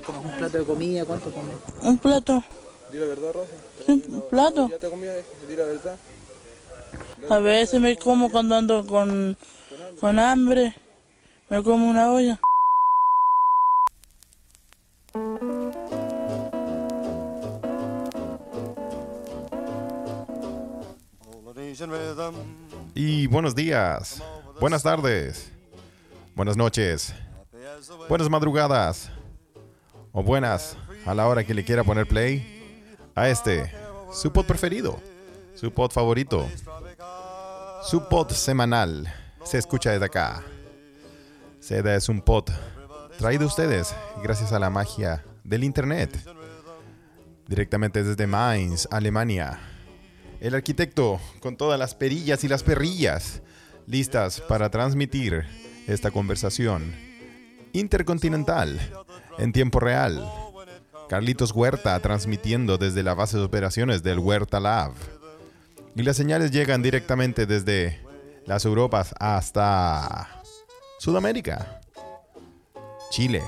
comes un plato de comida, ¿cuánto comes? Un plato. Di la verdad, Rosa. Sí, un plato. Ya te comí, di la verdad. A veces me como cuando ando con, con hambre. Me como una olla. Y buenos días, buenas tardes, buenas noches, buenas madrugadas o buenas a la hora que le quiera poner play a este, su pod preferido, su pod favorito, su pod semanal. Se escucha desde acá. Seda es un pod traído a ustedes gracias a la magia del internet. Directamente desde Mainz, Alemania. El arquitecto con todas las perillas y las perrillas listas para transmitir esta conversación intercontinental en tiempo real. Carlitos Huerta transmitiendo desde la base de operaciones del Huerta Lab. Y las señales llegan directamente desde las Europas hasta Sudamérica, Chile,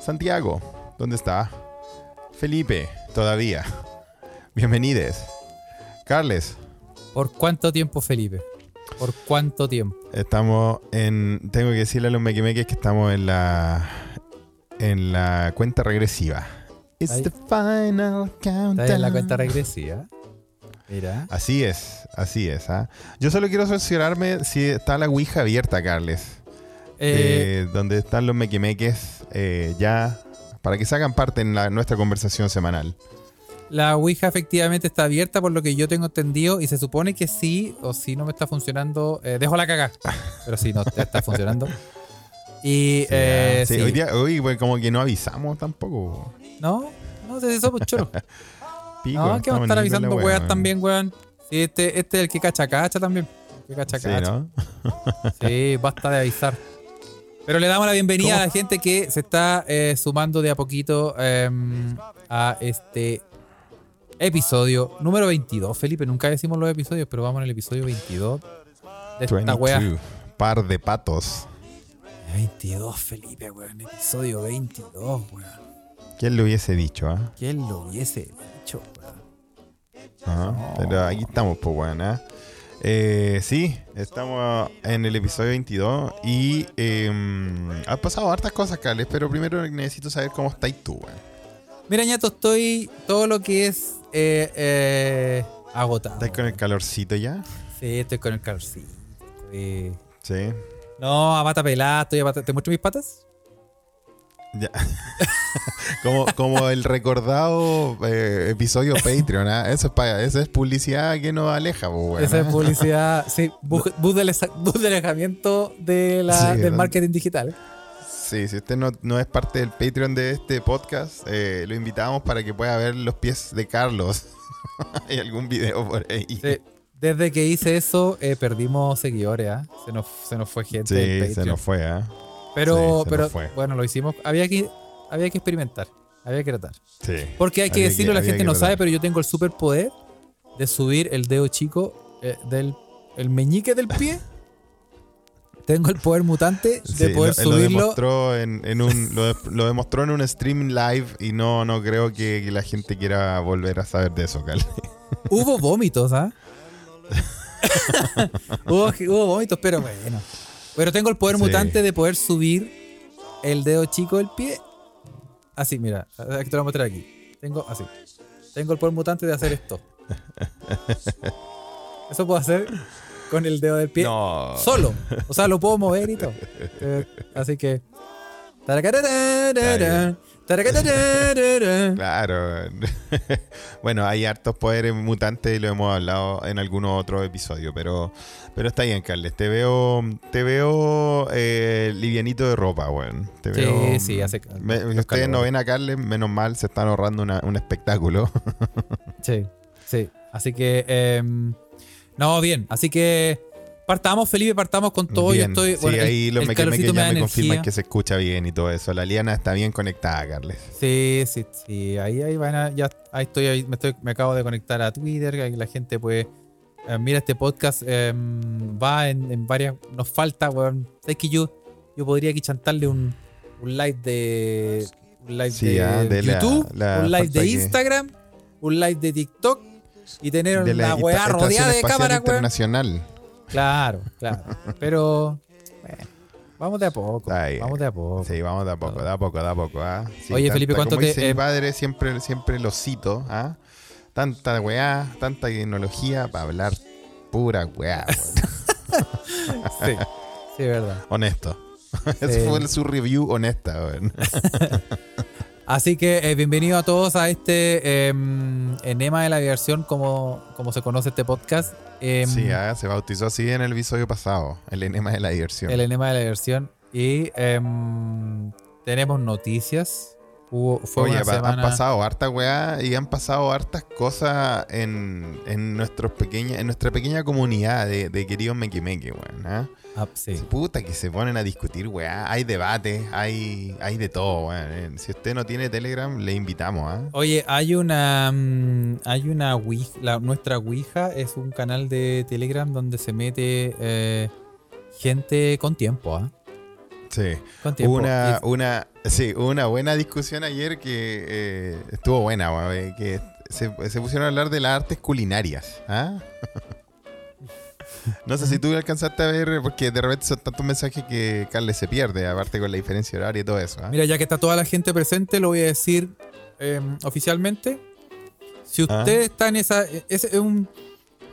Santiago, ¿dónde está? Felipe, todavía. Bienvenides. Carles, ¿Por cuánto tiempo, Felipe? ¿Por cuánto tiempo? estamos en. Tengo que decirle a los mequimeques que estamos en la. En la cuenta regresiva. It's Ahí. the final countdown. ¿Estás en la cuenta regresiva? Mira. Así es, así es. ¿ah? Yo solo quiero cerciorarme si está la Ouija abierta, Carles. Eh, eh, donde están los mequimeques eh, ya. Para que se hagan parte en la- nuestra conversación semanal. la Ouija efectivamente está abierta por lo que yo tengo entendido y se supone que sí, o si no me está funcionando, eh, dejo la caga. Pero sí, no está funcionando. Y Sí, eh, ah, sí, sí. Hoy día, hoy, pues, como que no avisamos tampoco. No, no sé si somos choros. Pico, No, que vamos a estar avisando wea, weas también, weón. Sí, este, este es el que cacha cacha también. El que cacha Sí, cacha. ¿no? Sí, basta de avisar. Pero le damos la bienvenida ¿Cómo? a la gente que se está eh, sumando de a poquito em, a este episodio número 22. Felipe, nunca decimos los episodios, pero vamos en el episodio 22 de esta 22. wea. Par de patos. 22, Felipe, weón. Episodio 22, weón. ¿Quién lo hubiese dicho, ah? ¿Quién lo hubiese dicho, weón? Ajá, Pero aquí estamos, pues, weón, ¿ah? Eh, sí, estamos en el episodio 22 y eh, han pasado hartas cosas, Carles, pero primero necesito saber cómo estáis tú, weón. Mira, ñato, estoy todo lo que es eh, eh, agotado. ¿Estás con el calorcito ya? Sí, estoy con el calorcito. Sí. No, a pata pelada, estoy a pata... ¿Te muestro mis patas? Ya. como, como el recordado eh, episodio Patreon, ¿ah? Eso es, pa- eso es publicidad que nos aleja, pues, weón, Esa es ¿ah? publicidad, sí, bus, bus de, alesa- bus de alejamiento de la- Sí, del marketing digital. Sí, si usted no, no es parte del Patreon de este podcast, eh, lo invitamos para que pueda ver los pies de Carlos. Hay algún video por ahí. Sí, Desde que hice eso, eh, perdimos seguidores, ¿ah? se, nos, se nos fue gente Sí, Patreon. se nos fue, ¿ah? Pero, sí, pero fue. bueno, lo hicimos. Había que, había que experimentar, había que tratar. Sí. Porque hay que Había decirlo, la gente no tratar. sabe, pero yo tengo el superpoder de subir el dedo chico eh, del el meñique del pie. tengo el poder mutante de Sí, poder lo, lo subirlo. demostró en, en un lo, de- lo demostró en un stream live y no no creo que, que la gente quiera volver a saber de eso, Carles. Hubo vómitos, ¿ah? Hubo, hubo vómitos, pero bueno. Pero tengo el poder Sí. mutante de poder subir el dedo chico del pie. Así, mira. Aquí te lo voy a mostrar aquí. Tengo así. Tengo el poder mutante de hacer esto. Eso puedo hacer con el dedo del pie No. solo. O sea, lo puedo mover y todo. Eh, así que. Claro. bueno, hay hartos poderes mutantes y lo hemos hablado en algunos otros episodios, pero, pero está bien, Carles. Te veo, te veo eh, livianito de ropa, weón. Te Sí, veo, sí, hace me- ustedes no ven a Carles, menos mal, se están ahorrando una- un espectáculo. Sí, sí. Así que. em, no, bien. Así que. Partamos, Felipe, partamos con todo. Bien. Yo estoy. sí, bueno, el- ahí los el mequemeques ya me confirman que se escucha bien y todo eso. La liana está bien conectada, Carles. Sí, sí, sí. Ahí, ahí van a- ya ahí estoy, ahí me estoy, me acabo de conectar a Twitter, ahí la gente puede. eh, mira, este podcast em, va en, en varias. Nos falta, weón. Es que yo, yo podría aquí chantarle un, un live de un live Sí, de, ah, de la- YouTube, la un live de que- Instagram, un live de TikTok y tener De una weá rodeada de cámaras, weón. Claro, claro. Pero bueno, vamos de a poco. Vamos de a poco. Sí, vamos de a poco, de a poco, de a poco. ¿ah? Sí, Oye, Felipe, ¿cuánto como te- dice mi eh, padre, siempre, siempre lo cito. ¿ah? Tanta weá, tanta tecnología para hablar pura weá. Sí, sí, verdad. Honesto. Sí. Ese fue su review honesta. Así que eh, bienvenido a todos a este em, enema de la diversión, como, como se conoce este podcast. Em, Sí, ah, se bautizó así en el episodio pasado, el enema de la diversión. el enema de la diversión. Y em, tenemos noticias. Hubo, fue Oye, una pa- semana. han pasado harta weá y han pasado hartas cosas en, en, nuestros pequeña, en nuestra pequeña comunidad de, de queridos mequimeque, weón. ¿ah? Ah, sí. Puta que se ponen a discutir, weá. Hay debate, hay, hay de todo, weón. Eh, Si usted no tiene Telegram, le invitamos, ¿ah? Oye, hay una. mm, hay una Ouija. la- nuestra Ouija es un canal de Telegram donde se mete eh, gente con tiempo, ¿ah? Sí. Con tiempo. Una, una, sí, una buena discusión ayer que eh, estuvo buena, eh, que se, se pusieron a hablar de las artes culinarias, ¿ah? No sé si tú alcanzaste a ver, porque de repente son tantos mensajes que Carles se pierde, aparte con la diferencia horaria y todo eso. ¿ah? Mira, ya que está toda la gente presente, lo voy a decir eh, oficialmente. Si Ah. usted está en esa. Ese es un.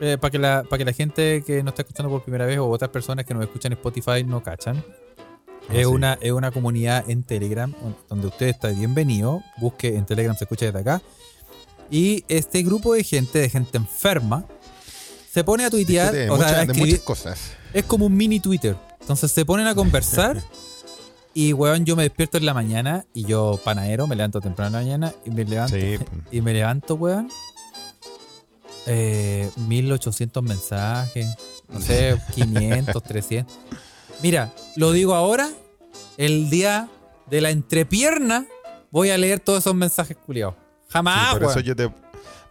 eh, para que, la, para que la gente que nos está escuchando por primera vez o otras personas que nos escuchan en Spotify no cachan. Es, sí. una, es una comunidad en Telegram donde usted está bienvenido. Busque en Telegram, se escucha desde acá. Y este grupo de gente, de gente enferma, se pone a tuitear. De, o sea, de muchas cosas. es como un mini Twitter. Entonces se ponen a conversar. y, weón, yo me despierto en la mañana. Y yo, panadero, me levanto temprano en la mañana. Y me levanto, Sí. y me levanto weón. Eh, 1800 mensajes. No sé, 500, 300. Mira, lo digo ahora. El día de la entrepierna. Voy a leer todos esos mensajes culiados. Jamás, Sí, por, eso yo te,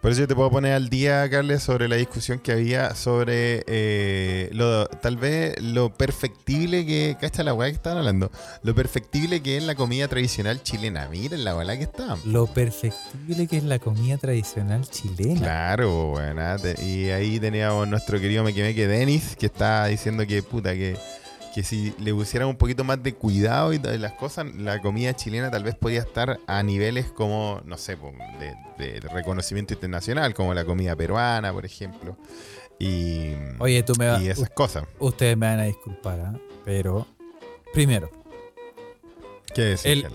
por eso yo te puedo poner al día, Carles, sobre la discusión que había sobre eh, lo, tal vez lo perfectible que. ¿Cacha la weá que estaban hablando? Lo perfectible que es la comida tradicional chilena. Miren la weá que está. Lo perfectible que es la comida tradicional chilena. Claro, bueno, y ahí teníamos nuestro querido Mequemeque Denis, que está diciendo que puta, que, que si le pusieran un poquito más de cuidado y de las cosas, la comida chilena tal vez podría estar a niveles como, no sé, de, de reconocimiento internacional, como la comida peruana, por ejemplo. Y, Oye, tú me vas. y esas cosas. Ustedes me van a disculpar, ¿ah? pero primero, ¿Qué decir, El-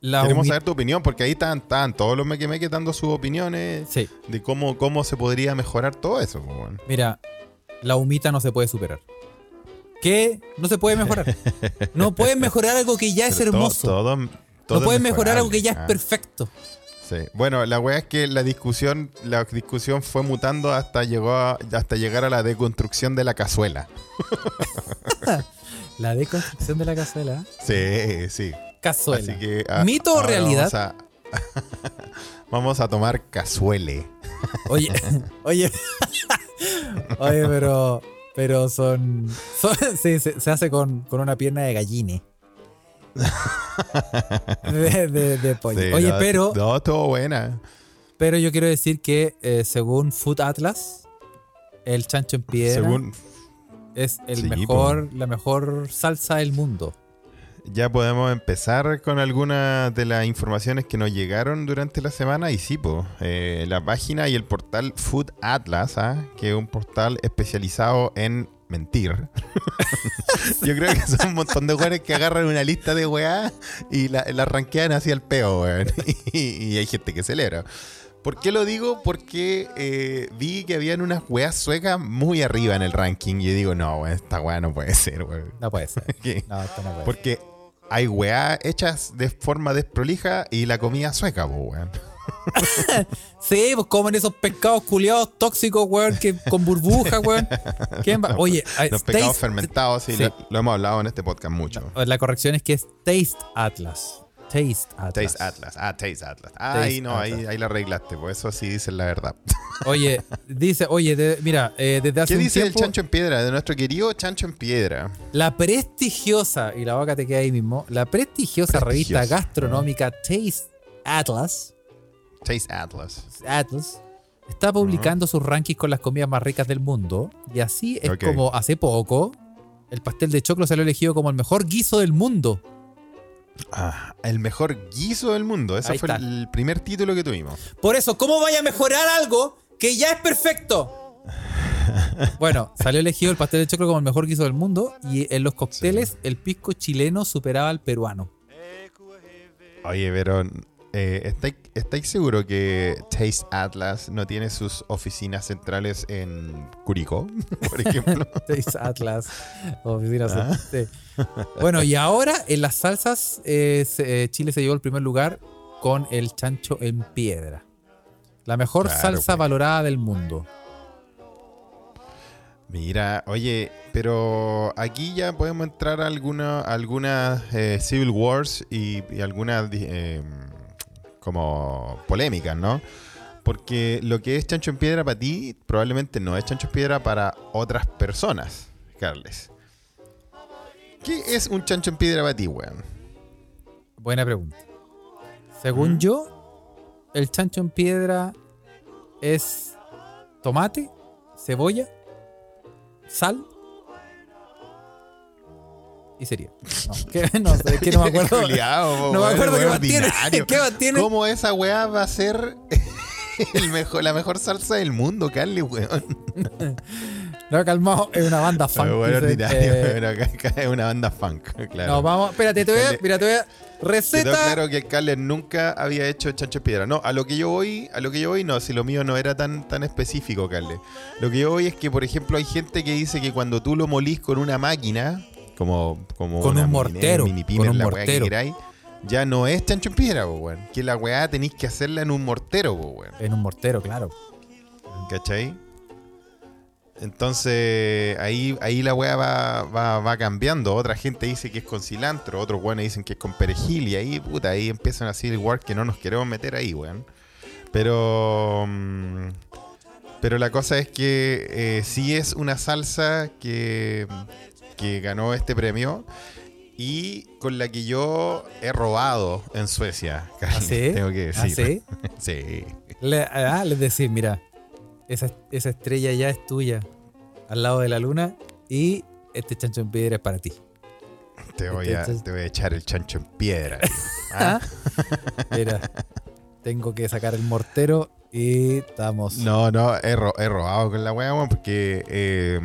la Queremos saber tu opinión, porque ahí están, están todos los Mequemeques dando sus opiniones Sí, de cómo, cómo se podría mejorar todo eso. mira, la humita no se puede superar. ¿Qué? No se puede mejorar. No puedes mejorar algo que ya es todo- hermoso. todo- no puedes mejorar algo que ya es. Ah. perfecto. Sí. Bueno, la weá es que la discusión, la discusión fue mutando hasta llegó a- hasta llegar a la deconstrucción de la cazuela. La deconstrucción de la cazuela. Sí, sí. Cazuela. Así que ah, ¿Mito o realidad? Vamos a, vamos a tomar cazuele. Oye, oye. oye, pero. Pero son. son- sí, se, se hace con, con una pierna de galline. De, de- de pollo. Sí, Oye, no, pero. No, estuvo buena. Pero yo quiero decir que eh, según Food Atlas, el chancho en piedra Según es el Sí, mejor, la mejor salsa del mundo. Ya podemos empezar con algunas de las informaciones que nos llegaron durante la semana. Y sí, po, eh, la página y el portal Food Atlas, ¿ah? que es un portal especializado en mentir. Yo creo que son un montón de weones que agarran una lista de weá y la, la ranquean hacia el peo, weón. Y, y hay gente que celebra. ¿Por qué lo digo? Porque eh, vi que habían unas weas suecas muy arriba en el ranking. Y yo digo, no, esta weá no puede ser, weón. No puede ser. No, esto no puede ser. Porque hay weá hechas de forma desprolija y la comida sueca, po, weón. Sí, pues comen esos pescados culiados tóxicos, weón, que con burbujas, weón. ¿Quién va? Oye, Los pecados Taste- fermentados, sí, sí. Lo, lo hemos hablado en este podcast mucho. La corrección es que es Taste Atlas. Taste Atlas. Taste Atlas. Ah, Taste Atlas. Ah, Taste ahí no, ahí, Atlas. ahí la arreglaste, pues eso sí dicen la verdad. Oye, dice, oye, de- mira, eh, desde hace ¿Qué un dice el chancho en piedra? De nuestro querido chancho en piedra. la prestigiosa, y la boca te queda ahí mismo, la prestigiosa revista gastronómica Taste Atlas, Taste Atlas. Atlas está publicando sus rankings con las comidas más ricas del mundo. Y así es como hace poco el pastel de choclo salió elegido como el mejor guiso del mundo. Ah, el mejor guiso del mundo. Ese Ahí fue está. el primer título que tuvimos. Por eso, ¿cómo vaya a mejorar algo que ya es perfecto? Bueno, salió elegido el pastel de choclo como el mejor guiso del mundo y en los cócteles el pisco chileno superaba al peruano. Oye, pero eh, ¿estáis, estáis seguro que Taste Atlas no tiene sus oficinas centrales en Curicó, por ejemplo? Taste Atlas, oficina Ah. sí. Bueno, y ahora en las salsas eh, se- eh, Chile se llevó el primer lugar con el chancho en piedra. La mejor Claro, salsa pues. valorada del mundo. Mira, oye, pero aquí ya podemos entrar a alguna, algunas eh, Civil Wars y, y algunas eh, como polémicas, ¿no? Porque lo que es chancho en piedra para ti probablemente no es chancho en piedra para otras personas, Carles. ¿Qué es un chancho en piedra para ti, weón? Buena pregunta. Según ¿Mm? yo, el chancho en piedra es tomate, cebolla, sal y sería. No, ¿qué? no sé, es que no me acuerdo. No me acuerdo qué más tiene. ¿Qué más tiene? ¿Cómo esa weá va a ser el mejor, la mejor salsa del mundo, Carly, weón? No, calmado, es una banda funk. Bueno, ordinario, eh, pero acá, acá es una banda funk, claro. No, vamos, espérate, te voy a, mira, te voy a. Quedó Receta. claro que Carles nunca había hecho chancho en piedra. No, a lo que yo voy, a lo que yo voy, no, si lo mío no era tan, tan específico, Carles. Lo que yo voy es que, por ejemplo, hay gente que dice que cuando tú lo molís con una máquina, como, como Con una un mini- mortero, mini con pimer, un la weá que mortero. queráis, ya no es chancho en piedra, po, weón. Que la weá tenéis que hacerla en un mortero, po, weón. En un mortero, claro. ¿Cachai? Entonces, ahí, ahí la weá va, va, va cambiando. Otra gente dice que es con cilantro, otros weones dicen que es con perejil, y ahí, puta, ahí empiezan a decir igual que no nos queremos meter ahí, weón. Pero. mm, Pero la cosa es que eh, sí es una salsa que, que ganó este premio y con la que yo he robado en Suecia. Carly, sí? Tengo que ¿Ah, decir. sí? sí. Le, ah, les decís, mira, esa, esa estrella ya es tuya, al lado de la luna, y este chancho en piedra es para ti. Te voy, a, te voy a echar el chancho en piedra. tío. ¿Ah? Mira, tengo que sacar el mortero y estamos. No, no, he, ro- he robado con la weá, weón, porque eh,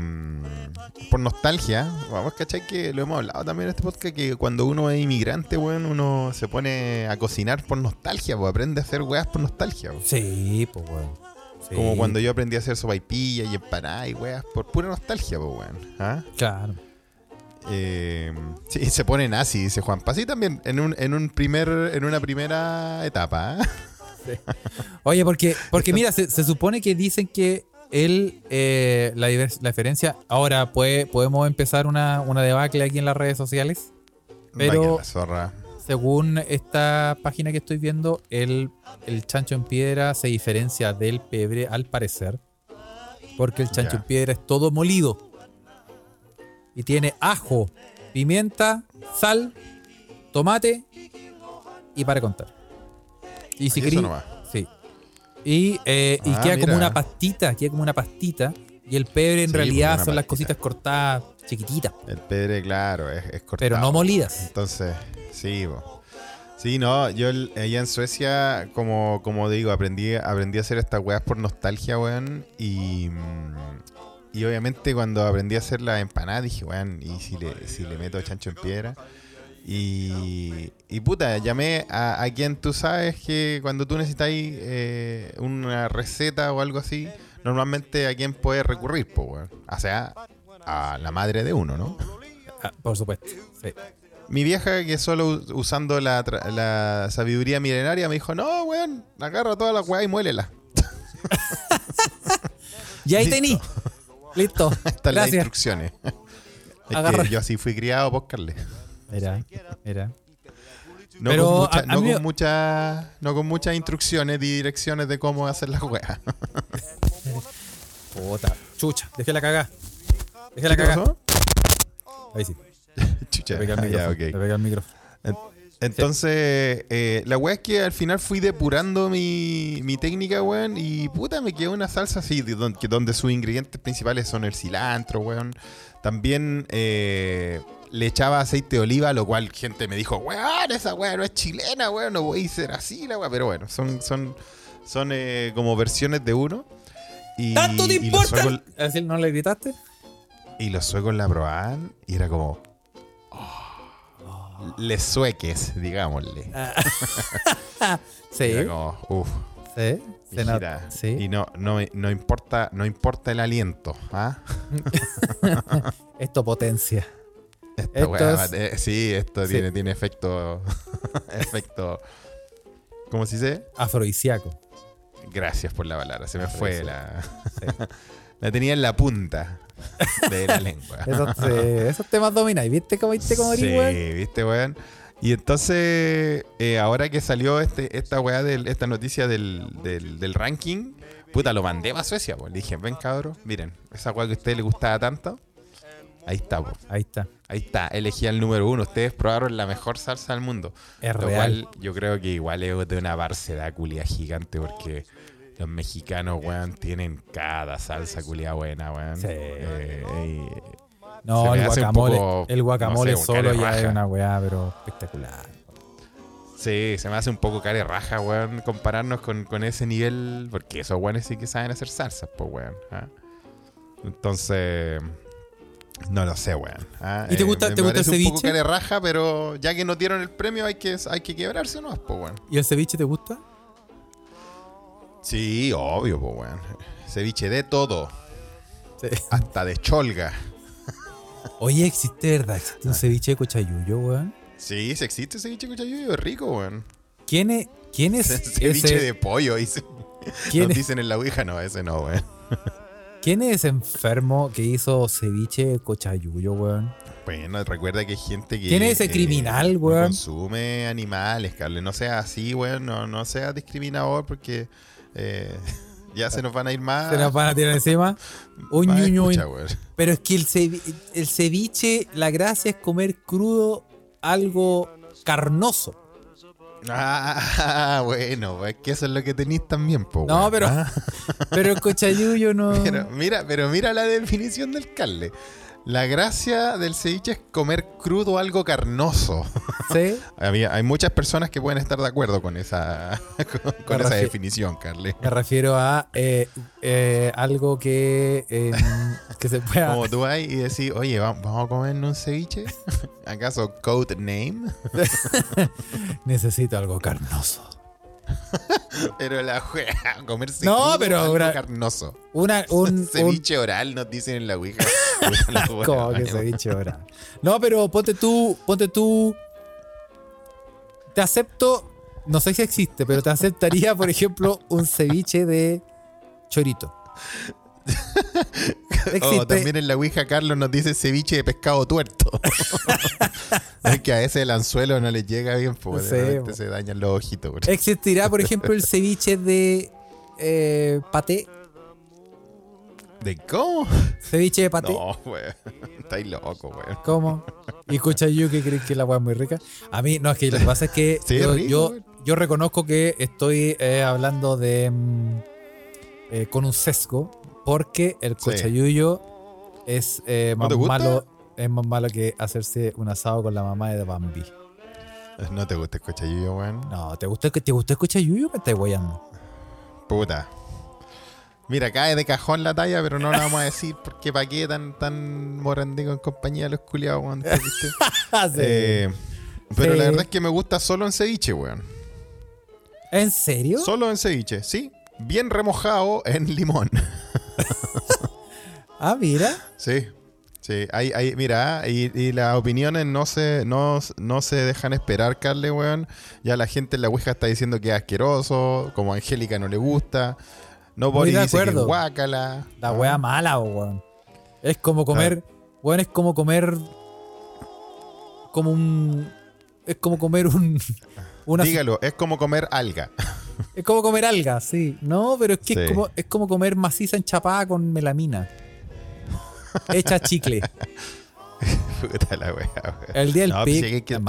por nostalgia, vamos, ¿cachai? Que lo hemos hablado también en este podcast, que cuando uno es inmigrante, weón, uno se pone a cocinar por nostalgia, pues aprende a hacer weas por nostalgia. weón. Sí, pues, weón. Sí, Como cuando yo aprendí a hacer sopaipilla y empanadas y weas por pura nostalgia, pues, weón. ¿Ah? Claro. Eh, sí, se pone nazi, dice Juan. Así también, en un, en un primer, en una primera etapa. ¿ah? Oye, porque, porque mira, se, se supone que dicen que él, eh, la, la diferencia, ahora puede, podemos empezar una, una debacle aquí en las redes sociales, Pero- Vaya la zorra. según esta página que estoy viendo, el, el chancho en piedra se diferencia del pebre al parecer, porque el chancho Ya. en piedra es todo molido y tiene ajo, pimienta, sal, tomate y para contar. Y si Y eso querí- nomás. Sí. Y, eh, y Ah, queda como una pastita, queda como una pastita. Y el pebre en Sí, realidad son las cositas cortadas chiquititas, El pedre, claro, es, es cortado. pero no molidas. Entonces, sí. Sí, no, yo el- allá en Suecia, como, como digo, aprendí, aprendí a hacer estas weas por nostalgia, weón. Y, mm, y obviamente cuando aprendí a hacer la empanada dije, weón, ¿y si le, si le meto chancho en piedra? Y, y puta, llamé a, a quien tú sabes que cuando tú necesitas eh, una receta o algo así, normalmente a quién puedes recurrir, pues, weón. O sea, a la madre de uno, ¿no? Ah, por supuesto. sí. Mi vieja, que solo usando la, la sabiduría milenaria, me dijo, no, weón, agarra toda la weá y muélela. Y ahí tení. Listo. Están las Gracias. instrucciones. Es que yo así fui criado, por Carles. Mira, mira. No, Pero con, mucha- a- no, con muchas- no con muchas instrucciones y direcciones de cómo hacer la weá. Puta, chucha, dejé la cagá. Dejé la ¿Qué cagá. Ahí sí. Chucha. Le pegué Ah, ya, ok. Le pegué al micrófono. En- Entonces, eh, la weá es que al final fui depurando mi, mi técnica, weón, y puta, me quedó una salsa así, donde sus ingredientes principales son el cilantro, weón. También eh, le echaba aceite de oliva, lo cual gente me dijo, weón, esa weá no es chilena, weón, no voy a ser así, la weá. Pero bueno, son, son, son eh, como versiones de uno. Y, ¿Tanto te importa? suecos- ¿Es decir, no le gritaste? y los suecos la probaban y era como. Les sueques, digámosle. Sí. Era como, uff. Sí. Sí. Y no, no, no importa, no importa el aliento, ¿ah? Esto potencia. Esta Esto es- sí, esto Sí. tiene, tiene efecto. efecto. ¿Cómo se dice? Afrodisíaco. Gracias por la palabra. Se me fue la. la tenía en la punta de la lengua. Esos, eh, esos temas domináis. ¿Viste cómo viste cómo Sí, weón? viste, weón. Y entonces, eh, ahora que salió este, esta weá, del, esta noticia del, del, del ranking, puta, lo mandé para Suecia, pues. Le dije, ven cabros, miren, esa weá que a ustedes les gustaba tanto, ahí está, pues. Ahí está. Ahí está, elegí al número uno. Ustedes probaron la mejor salsa del mundo. Es Lo real. cual yo creo que igual es de una barcedad culia gigante porque los mexicanos, weón, tienen cada salsa culia buena, weón. Sí. Eh, No, el guacamole. poco, el guacamole no sé, solo ya es una weá, pero espectacular. Sí, se me hace un poco cara de raja, weón, compararnos con, con ese nivel, porque esos weones sí que saben hacer salsas, pues, weón. ¿ah? Entonces, no lo sé, weón. ¿ah? ¿Y te gusta- me te gusta el parece un poco ceviche? cara de raja, pero ya que no dieron el premio hay que, hay que quebrarse, ¿no? Pues, weón. ¿Y el ceviche te gusta? Sí, obvio, pues, weón. Ceviche de todo, Sí. hasta de cholga. Oye, existe, ¿verdad? Existe un ceviche de cochayuyo, weón. Sí, si existe ceviche cuchayuyo, es rico, weón. ¿Quién es, quién es ceviche ese, de pollo, dice. ¿quién, Nos dicen en la Ouija, no, ese no, weón. quién es enfermo que hizo ceviche de cochayuyo, weón? Bueno, recuerda que hay gente que. ¿Quién es ese eh, criminal, weón? consume animales, Carle. No sea así, weón. No, no sea discriminador porque eh, ya se nos van a ir más. Se nos van a tirar encima. Un más ñuño. escucha, weón. Pero es que el, cevi- el ceviche, la gracia es comer crudo algo carnoso. Ah, bueno, es que eso es lo que tenéis también, po, No, pero, Ah, pero el cochayuyo no. pero mira, pero mira la definición del Carle. La gracia del ceviche es comer crudo algo carnoso. ¿Sí? Había- hay muchas personas que pueden estar de acuerdo con esa, con, esa definición, Carle. Me refiero a eh, eh, algo que, eh, que se pueda. Como tú vas y decís, oye, va- vamos a comernos un ceviche. ¿Acaso code name? Necesito algo carnoso. Pero la juega, comerse No, pero ahora- carnoso. Una, un, un, ceviche oral nos dicen en la Ouija. Wea, ¿Cómo que ceviche ahora? No, pero ponte tú, ponte tú. Te acepto, no sé si existe, pero te aceptaría, por ejemplo, un ceviche de chorito. Oh, también en la Ouija Carlos nos dice ceviche de pescado tuerto. es que a ese el anzuelo no le llega bien, pues Sí, se dañan los ojitos. Existirá, por ejemplo, el ceviche de eh, paté. ¿De cómo? Ceviche de paté. No, weón. Estáis loco, weón. ¿Cómo? Y escucha yo que crees que la weá es muy rica. A mí, no, es que lo que pasa es que Sí, yo, rico, yo, weón. yo reconozco que estoy eh, hablando de. mm, eh, con un sesgo, porque el Sí. cochayuyo es eh, ¿No más malo. Es más malo que hacerse un asado con la mamá de Bambi. No te gusta el cochayuyo, weón. No, ¿te gusta, te gusta el cochayuyo? Me estás guayando. Puta. Mira, cae de cajón la talla, pero no la vamos a decir porque pa' qué tan, tan morandico en compañía de los culiados, weón. Eh, pero Sí. la verdad es que me gusta solo en ceviche, weón. ¿En serio? Solo en ceviche, sí. Bien remojado en limón. ah, mira. Sí. Sí, hay, hay, mira, y, y las opiniones no se, no, no se dejan esperar, Carle, weón. Ya la gente en la Ouija está diciendo que es asqueroso, como a Angélica no le gusta. No por Muy de dice que acuerdo. guácala. La Ah. wea mala, weón. Es como comer. Weón, es como comer. Como un. Es como comer un. Una- Dígalo, es como comer alga. Es como comer algas, sí. No, pero es que es, como, es como comer maciza enchapada con melamina. Hecha chicle. Puta la wea. El día del No, pues hay que-.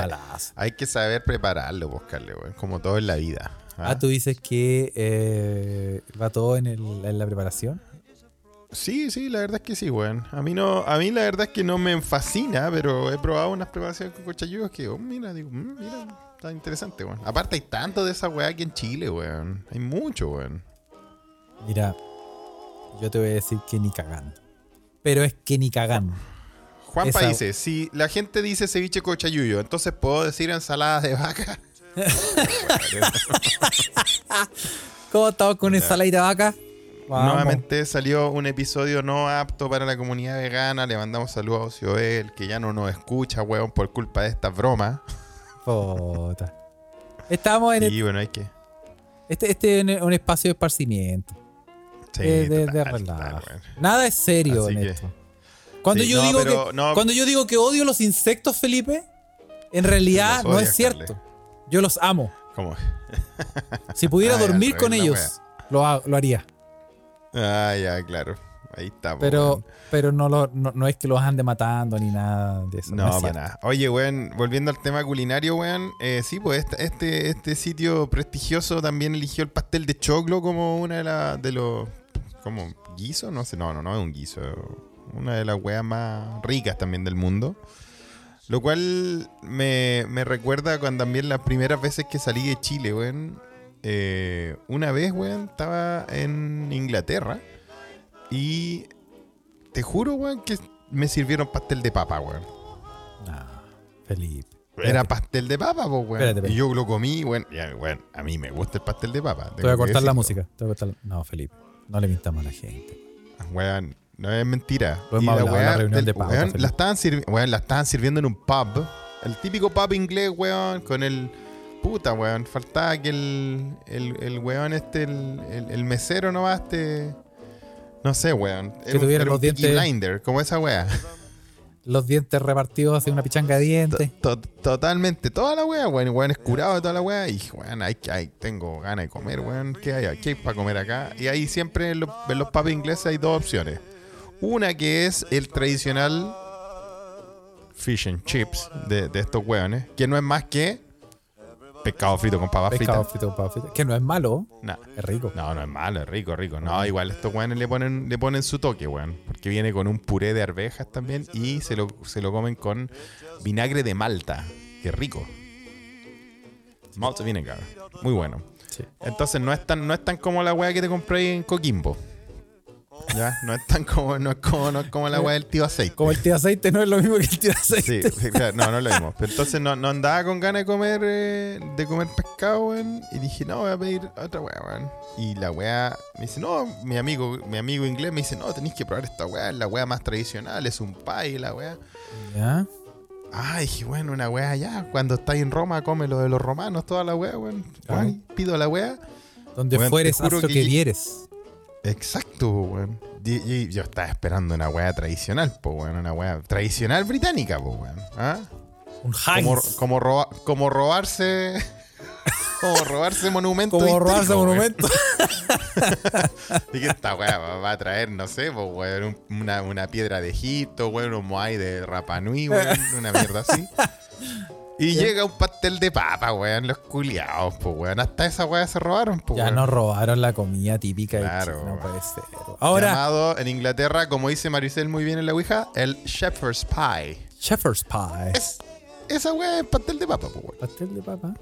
Hay saber prepararlo, buscarle, weón. Como todo en la vida. ¿ah? Ah, tú dices que eh, va todo en, el- en la preparación. Sí, sí, la verdad es que sí, weón. A mí no, a mí la verdad es que no me fascina, pero he probado unas preparaciones con cochayudos que, oh, mira, digo, mm, mira, está interesante, weón. Aparte hay tanto de esa weá aquí en Chile, weón. Hay mucho, weón. Mira, yo te voy a decir que ni cagando. Pero es que ni cagando. Juanpa Esa- dice, si la gente dice ceviche cochayuyo, entonces puedo decir ensalada de vaca. ¿Cómo estamos con ensaladita de vaca? Vamos. Nuevamente salió un episodio no apto para la comunidad vegana. Le mandamos saludos a Ocioel, que ya no nos escucha, weón, por culpa de estas bromas. Estamos en el- Y bueno, hay que... este, este es un espacio de esparcimiento. Sí, de, de- de total, relajo. total, weón. Nada es serio Así en que- esto. Cuando Sí, yo no, digo pero que no- cuando yo digo que odio los insectos, Felipe, en realidad no es cierto. Carle. Yo los amo. ¿Cómo? Si pudiera Ah, dormir con la ellos, lo, lo haría. Ah, ya, claro. Ahí está. po, Pero, pero no, lo, no, no es que los ande matando ni nada de eso. No, para nada. Oye, weón, volviendo al tema culinario, weón. eh, sí, pues este, este, sitio prestigioso también eligió el pastel de choclo como una de, las de los. Como guiso, no sé, no, no, no es un guiso. Una de las weas más ricas también del mundo. Lo cual me, me recuerda cuando también las primeras veces que salí de Chile, weón. eh, una vez, weón, estaba en Inglaterra y te juro, weón, que me sirvieron pastel de papa, weón. No, Felipe. Era pastel de papa, pues, weón. Espérate, espérate. Y yo lo comí, weón. Ya, weón, a mí me gusta el pastel de papa. Te voy a cortar la música. te voy a cortar- No, Felipe. No le mintamos a la gente. Weón, no es mentira. Lo Y hemos la hablado la weá reunión del- de pauta, weón, la, estaban weón, la estaban sirviendo en un pub. El típico pub inglés, weón, con el... Puta, weón. Faltaba que el, el, el weón este, el, el, el mesero nomás, este... No sé, weón. Un- tuviera los dientes- Blinder, como esa weá. Los dientes repartidos hacia una pichanga de dientes. To- Totalmente, toda la weá, weón, weón, es curado de toda la weá. Y weón, hay, hay, tengo ganas de comer, weón. ¿Qué hay? ¿Qué hay para comer acá? Y ahí siempre en los, en pubs ingleses hay dos opciones. Una que es el tradicional fish and chips de, de estos weones, que no es más que pescado frito con papas Pescado fritas. frito, papas fritas. Que no es malo. Nah. Es rico. No, no es malo, es rico, rico. No, igual estos weones le ponen, le ponen su toque, weón. Porque viene con un puré de arvejas también y se lo, se lo comen con vinagre de malta. Qué rico. Malt vinegar. Muy bueno. Sí. Entonces no es tan, no es tan como la weá que te compré en Coquimbo. ¿Ya? No es tan como, no es como, no es como la weá del tío aceite. Como el tío aceite no es lo mismo que el tío aceite. sí, claro, no, no lo vimos. Pero entonces no, no andaba con ganas de comer eh, de comer pescado, weón. Y dije, no, voy a pedir otra weá, weón. Y la weá me dice, no, mi amigo, mi amigo inglés me dice, no, tenéis que probar esta weá, es la weá más tradicional, es un pie, la weá. ¿Ya? Ah, dije, bueno, una weá ya. Cuando estáis en Roma, come lo de los romanos, toda la weá, weón. Claro. Pido la weá. Donde fueres, haz lo que que vieres. Exacto, weón. Y, yo estaba esperando una weá tradicional, po, weón. Una weá tradicional británica, po, weón. ¿Ah? Un como, como, roba- como robarse como robarse monumentos Como robarse históricos, weón. monumento. y que esta weá va, a traer no sé pues, weón, un- una, una piedra de Egipto weón, un moai de Rapa Nui weón, una mierda así y llega un pastel de papa weón los culiados pues weón hasta esa weá se robaron pues Ya weón. nos robaron la comida típica Claro, de. No puede ser. Ahora, llamado en Inglaterra como dice Maricel muy bien en la Ouija el Shepherd's Pie Shepherd's Pie. es, esa weá es pastel de papa pues weón Pastel de papa.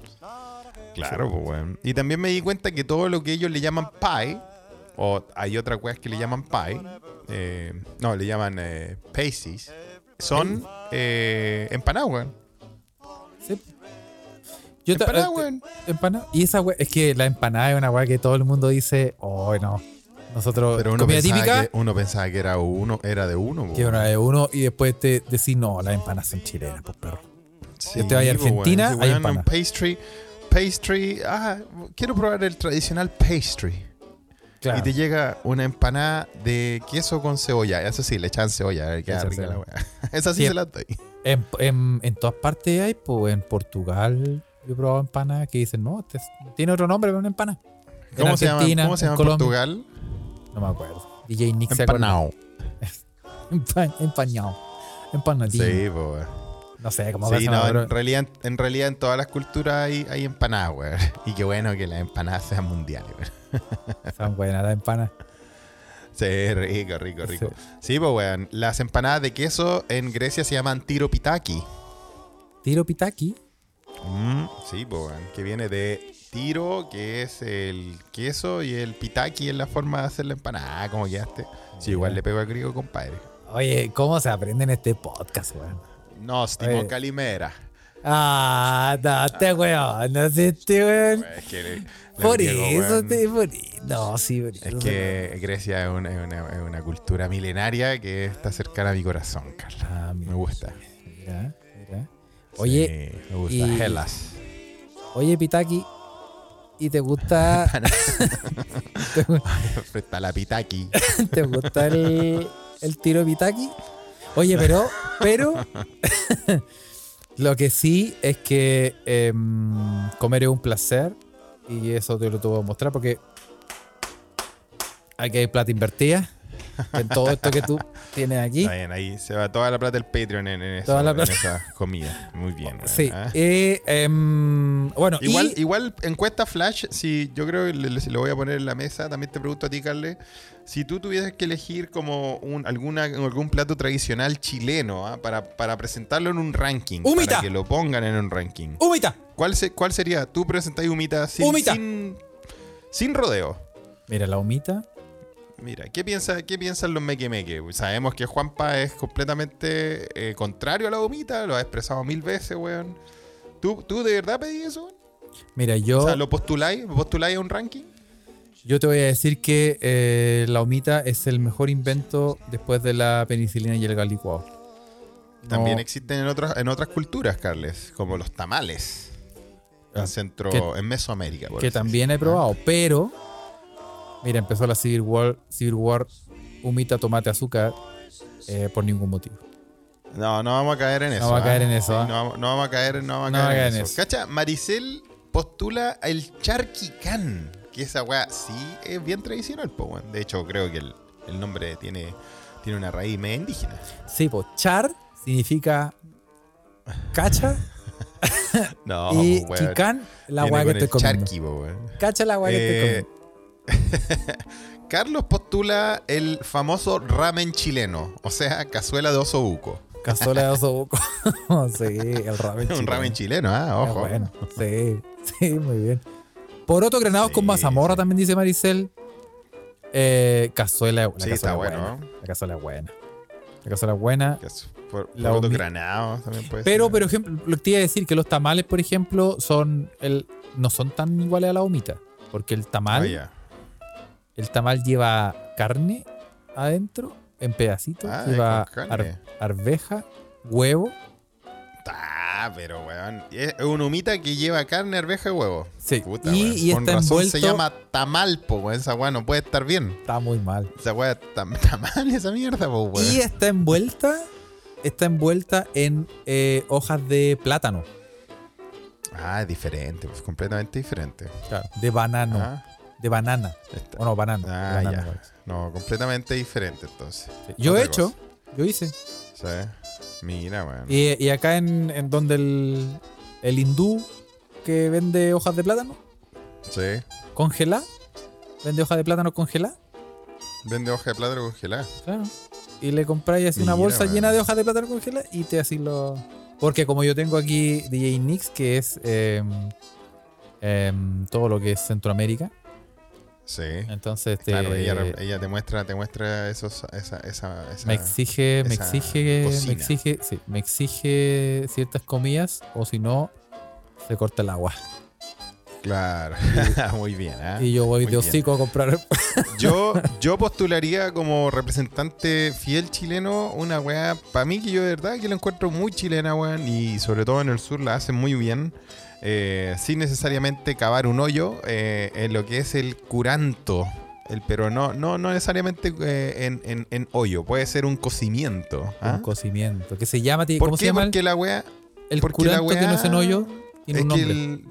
Claro, pues, weón. Y también me di cuenta que todo lo que ellos le llaman pie, o hay otras weas que le llaman pie, eh, no, le llaman eh, pasties, son eh, empanadas, weón. Sí. Yo Empanada, eh, weón. empanada. Y esa we- es que la empanada es una weá que todo el mundo dice, oh, no. Nosotros, Pero uno comida pensaba, típica, que, uno pensaba que era uno, era de uno, que una de uno, y después te decís, no, las empanadas son chilenas, pues perro. Sí, Yo te voy a weón. Argentina, hay weón, pastry, pastry, ah, quiero probar el tradicional pastry. Claro. Y te llega una empanada de queso con cebolla. Eso sí, le echan cebolla. eh, Queda Esa rica la weá. Esa sí Sí. se la doy. En, en- en todas partes hay, pues en Portugal, Yo he probado empanadas que dicen, no, este es- tiene otro nombre, pero una empanada. En ¿Cómo se llama, Argentina, ¿cómo se en llama en. Portugal? No me acuerdo. DJ Nick. Empanao. Empa- Empañado. Empanadillo. Sí, weón. No sé cómo Sí, se no, en, realidad, en realidad en todas las culturas hay, hay empanadas, weón. Y qué bueno que las empanadas sean mundiales, weón. Son buenas las empanadas. Sí, rico, rico, rico. Sí, pues, weón. Las empanadas de queso en Grecia se llaman tiropitaki. Tiro pitaki. Mm, sí, pues, weón. Que viene de tiro, que es el queso, y el pitaki es la forma de hacer la empanada. Ah, ¿cómo quedaste? Sí, igual le pego al griego, compadre. Oye, ¿cómo se aprende en este podcast, weón? No, Stimo Oye. Calimera. Ah, no, te weón, no sé, este weón. Es que Por griego, eso weón, te por No, sí, por Es eso. que Grecia es una, es una- es una cultura milenaria que está cercana a mi corazón, Carla. Ah, Me gusta. Mira, mira. Oye, Sí, me gusta. y- Hellas. oye, Pitaki, ¿y te gusta, te, gu- Frente a la pitaki. te gusta el, el tiro Pitaki? Oye, pero, pero, lo que sí es que em, comer es un placer y eso te lo tengo que mostrar porque aquí hay plata invertida en todo esto que tú tienes aquí. Está bien, ahí se va toda la plata del Patreon en, en, la esa comida. Muy bien. Sí. ¿ah? eh, em, bueno, Igual, y- igual encuesta Flash, si yo creo que le, le- lo voy a poner en la mesa, también te pregunto a ti, Carle, si tú tuvieses que elegir como un, alguna, algún plato tradicional chileno ¿ah? para, para presentarlo en un ranking, Humita. para que lo pongan en un ranking, ¡Humita! ¿cuál, se- cuál sería? Tú presentáis humita sin, Humita. sin, sin rodeo. Mira, la humita. Mira, ¿qué, piensa, ¿qué piensan los meque meque? Sabemos que Juanpa es completamente eh, contrario a la humita, lo ha expresado mil veces, weón. ¿Tú, ¿Tú de verdad pedís eso? weón? Mira, yo, O sea, ¿lo postuláis? ¿Lo postuláis a un ranking? yo te voy a decir que eh, la humita es el mejor invento después de la penicilina y el gas licuado. También No, existen en otras, en otras culturas, Carles, como los tamales. Ah, En centro, que- en Mesoamérica. por que también he probado, pero mira, empezó la Civil War, Civil War humita, tomate, azúcar eh, por ningún motivo. No, no vamos a caer en eso. vamos a caer en eso, Sí, no, vamos, no vamos a caer, no vamos a No caer en, caer en eso. eso. Cacha, Maricel postula el charquicán. Que esa weá sí es bien tradicional, po. De hecho, creo que el, el nombre tiene, tiene una raíz media indígena. Sí, pues char significa cacha No, y chicán la weá que estoy comiendo. charqui, po. Cacha la weá que Eh, estoy comiendo. Carlos postula el famoso ramen chileno, o sea, cazuela de oso buco. Cazuela de oso buco. sí, el ramen Un chileno. ramen chileno, ah, ojo. bueno, sí, sí, muy bien. Poroto granados con Sí, mazamorra sí. también dice Maricel. Eh, cazuela, la Sí, cazuela está es bueno, buena. ¿no? La cazuela es buena. La cazuela es buena. Es por, La poroto humi- granado también puede Pero, ser. por ejemplo, lo que te iba a decir que los tamales, por ejemplo, son el, no son tan iguales a la humita. Porque el tamal, Ah. El tamal lleva carne adentro, en pedacitos. Ah, lleva ar- arveja, huevo. Ah, pero weón. Es una humita que lleva carne, arveja y huevo. Sí. Puta, y, weón. y Con está razón envuelto. se llama tamal, po, weón. Esa weá no puede estar bien. Está muy mal. Esa es tam- tamal, esa mierda, po, weón. Y está envuelta, está envuelta en eh, hojas de plátano, Ah, es diferente, pues completamente diferente. de banano, Ah, de banana. O no, banano. Ah, ya. parece. No, completamente diferente entonces. Sí. Yo he hecho, cosa. yo hice. Sí. Mira, weón. Y, y acá en, en donde el, el hindú que vende hojas de plátano, Sí. congelada, vende hojas de plátano congeladas, Vende hoja de plátano congelada. claro. Y le compráis así una bolsa llena de hojas de plátano congeladas y te así lo... Porque como yo tengo aquí DJ Nix, que es em, todo lo que es Centroamérica, Sí. entonces te, Claro, ella, ella te muestra, te muestra esos, esa, esa, esa- me exige, me exige, cocina. me exige, sí, me exige ciertas comidas o si no, se corta el agua. Claro, muy bien. ¿ah? Y yo voy Muy de bien. hocico a comprar. Yo, yo postularía como representante fiel chileno una weá, para mí que yo de verdad que la encuentro muy chilena, weón, y sobre todo en el sur la hacen muy bien, eh, sin necesariamente cavar un hoyo eh, en lo que es el curanto. El, pero no, no, no necesariamente eh, en, en- en hoyo, puede ser un cocimiento. ¿ah? Un cocimiento. Que se llama, ¿Por ¿cómo qué? se llama? Porque la weá, el porque la curanto que no es en hoyo. Tiene es un que nombre. el.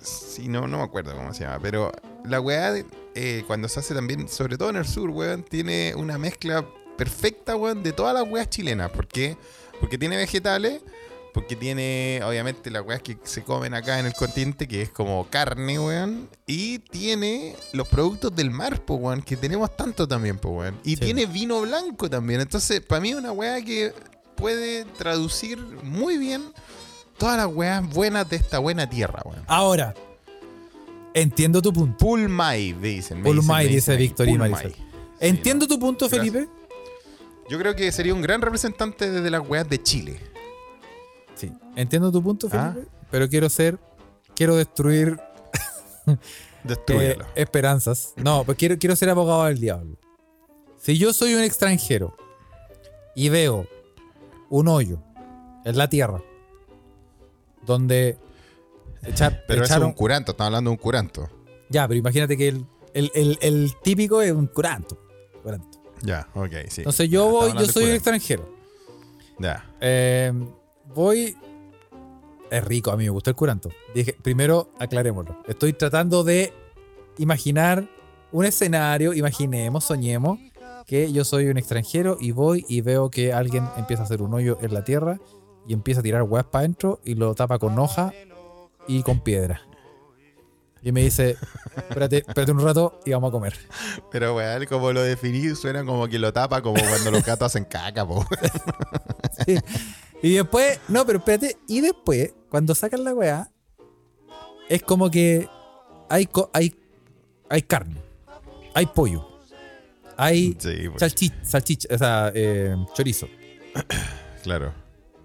Sí, no, no me acuerdo cómo se llama, pero la weá, eh, cuando se hace también, sobre todo en el sur, weón, tiene una mezcla perfecta, weón, de todas las weas chilenas. ¿Por qué? Porque tiene vegetales, porque tiene, obviamente, las weas que se comen acá en el continente, que es como carne, weón, y tiene los productos del mar, po, weón, que tenemos tanto también, po, weón. Y Sí. tiene vino blanco también. Entonces, para mí es una wea que puede traducir muy bien todas las weas buenas de esta buena tierra, weón. Ahora, entiendo tu punto. Pulmay, dicen. Pulmay, dice Pulmay. Marisol. Sí, Entiendo no. tu punto, Gracias. Felipe. Yo creo que sería un gran representante de las weas de Chile. Sí. Entiendo tu punto, Ah. Felipe. Pero quiero ser. Quiero destruir eh, esperanzas. No, pues quiero, quiero ser abogado del diablo. Si yo soy un extranjero y veo un hoyo en la tierra donde echar, Pero eso es echaron. un curanto, estamos hablando de un curanto. ya, pero imagínate que el, el- el- el típico es un curanto. curanto. Ya, ok, sí. Entonces yo voy, yo soy un extranjero. Ya. Eh, voy. Es rico, a mí me gusta el curanto. Dije, primero aclarémoslo. Estoy tratando de imaginar un escenario, imaginemos, soñemos que yo soy un extranjero y voy y veo que alguien empieza a hacer un hoyo en la tierra y empieza a tirar huevas para adentro y lo tapa con hoja y con piedra. Y me dice, espérate, espérate un rato y vamos a comer. Pero weón, como lo definí, suena como que lo tapa como cuando los gatos hacen caca, po. Sí. Y después, no, pero espérate, y después, cuando sacan la weá, es como que hay, co- hay, hay carne, hay pollo, hay Sí, pues, salchicha, salchicha, o sea, eh, chorizo, claro.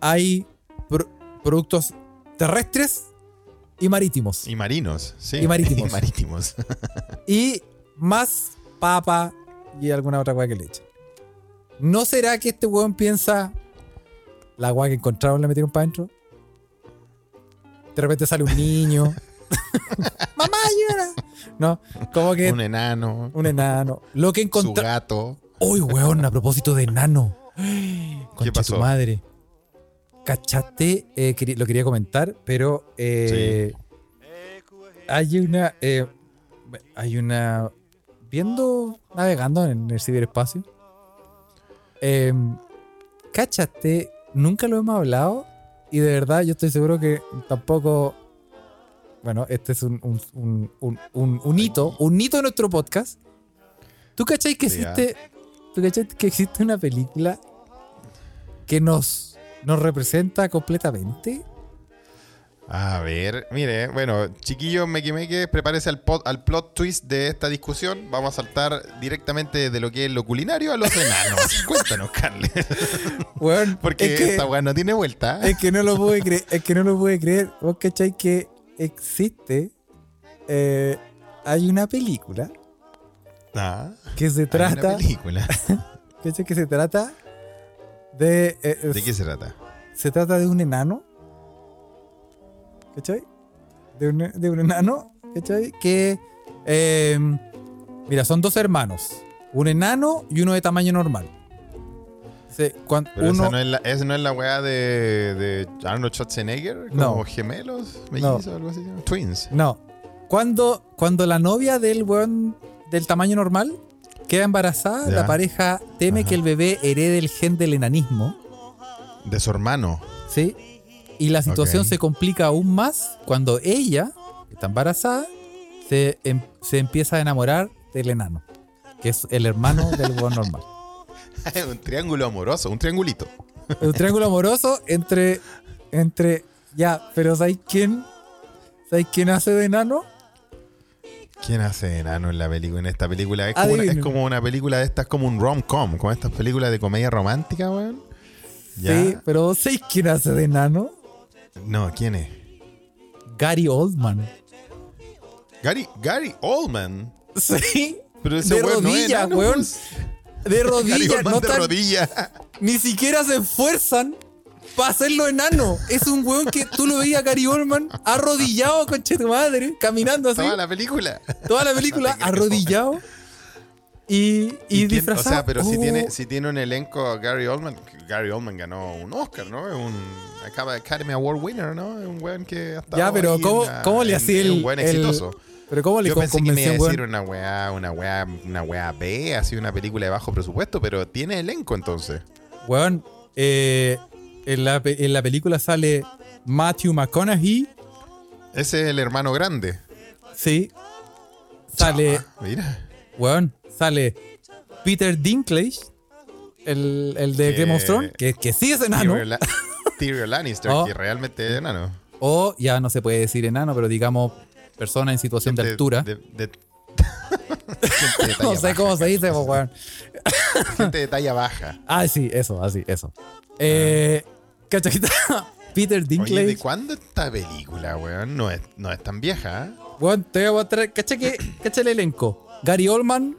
hay pro- productos terrestres y marítimos. Y marinos, sí. Y marítimos. Y marítimos. Y más papa y alguna otra weá que le echen. ¿No será que este weón piensa la weá que encontraron le metieron para adentro? De repente sale un niño. ¡Mamá, ayuda! No, como que un enano, un enano. Lo que su encontraron. gato. ¡Uy, weón! A propósito de enano. Concha pasó? tu madre. ¿Cachaste? Eh, lo quería comentar, pero eh, hay una. eh, hay una. Viendo, navegando en el ciberespacio. Eh, ¿Cachaste? Nunca lo hemos hablado. Y de verdad, yo estoy seguro que tampoco. Bueno, este es un, un, un, un, hito, un hito de nuestro podcast. ¿Tú cachai que existe, ¿tú cachai que existe una película que nos, nos representa completamente? A ver, mire, bueno, chiquillos, me que prepárese al, pot- al plot twist de esta discusión. Vamos a saltar directamente de lo que es lo culinario a los enanos. Cuéntanos, Carles. Weón, Porque es que, esta weá no tiene vuelta. es que no lo pude creer, es que no lo pude creer. ¿Vos cachai que existe? eh, hay una película Ah, que se hay una trata, película. ¿cachai? Que se trata de, eh, ¿De qué se trata? se trata de un enano. ¿Cachai? De un, de un enano, ¿cachai? Que. eh, mira, son dos hermanos. Un enano y uno de tamaño normal. Pero uno, esa no es la, esa no es la weá de, de Arnold Schwarzenegger, No. como gemelos, mellizos, algo así. Twins. No. Cuando, cuando la novia del weón del tamaño normal queda embarazada, Ya. la pareja teme Ajá. que el bebé herede el gen del enanismo. De su hermano. ¿sí? Y la situación se complica aún más cuando ella, que está embarazada, se, em- se empieza a enamorar del enano, que es el hermano del weón normal. un triángulo amoroso, un triangulito. Un triángulo amoroso entre. entre. Ya, pero ¿sabes quién? ¿Sabes quién hace de enano? ¿Quién hace enano en la película? En esta película es como, una, es como una película de estas, como un rom-com, como estas películas de comedia romántica, weón. Ya. Sí, pero ¿sabes quién hace de enano? No, ¿quién es? Gary Oldman. Gary, Gary Oldman. Sí. Pero ese De weón no weón. De Gary rodillas. No de tan- rodilla. ni siquiera se esfuerzan para hacerlo enano. Es un weón que tú lo veías a Gary Oldman arrodillado, conche tu madre, caminando así. Toda la película. Toda la película arrodillado. Y, y, disfrazado. O sea, pero si tiene, si tiene un elenco Gary Oldman, Gary Oldman ganó un Oscar, ¿no? Es un Academy Award winner, ¿no? Es un weón que ha estado Ya, pero ¿cómo, en cómo le hacía el. un buen el- exitoso. pero ¿cómo le Yo pensé que me iba a decir una weá, una weá, una weá B, así una película de bajo presupuesto, pero tiene elenco entonces. Weón, eh, en, la, en la película sale Matthew McConaughey. Ese es el hermano grande. Sí. Sale, Ah, mira. weón, sale Peter Dinklage, el, el de Game of Thrones, que, que sí es enano. Tyrion, La- Tyrion Lannister, Oh. que realmente es enano. O ya no se puede decir enano, pero digamos persona en situación de Gente altura. de- de- de no sé cómo se dice, weón. Gente de talla baja. Ah, sí, eso, así, eso. Eh. Peter Oye, Dinklage. ¿de cuándo esta película, weón? No es, no es tan vieja, ¿eh? Weón, te voy a mostrar. ¿Cachai, que, cachai el elenco? Gary Oldman,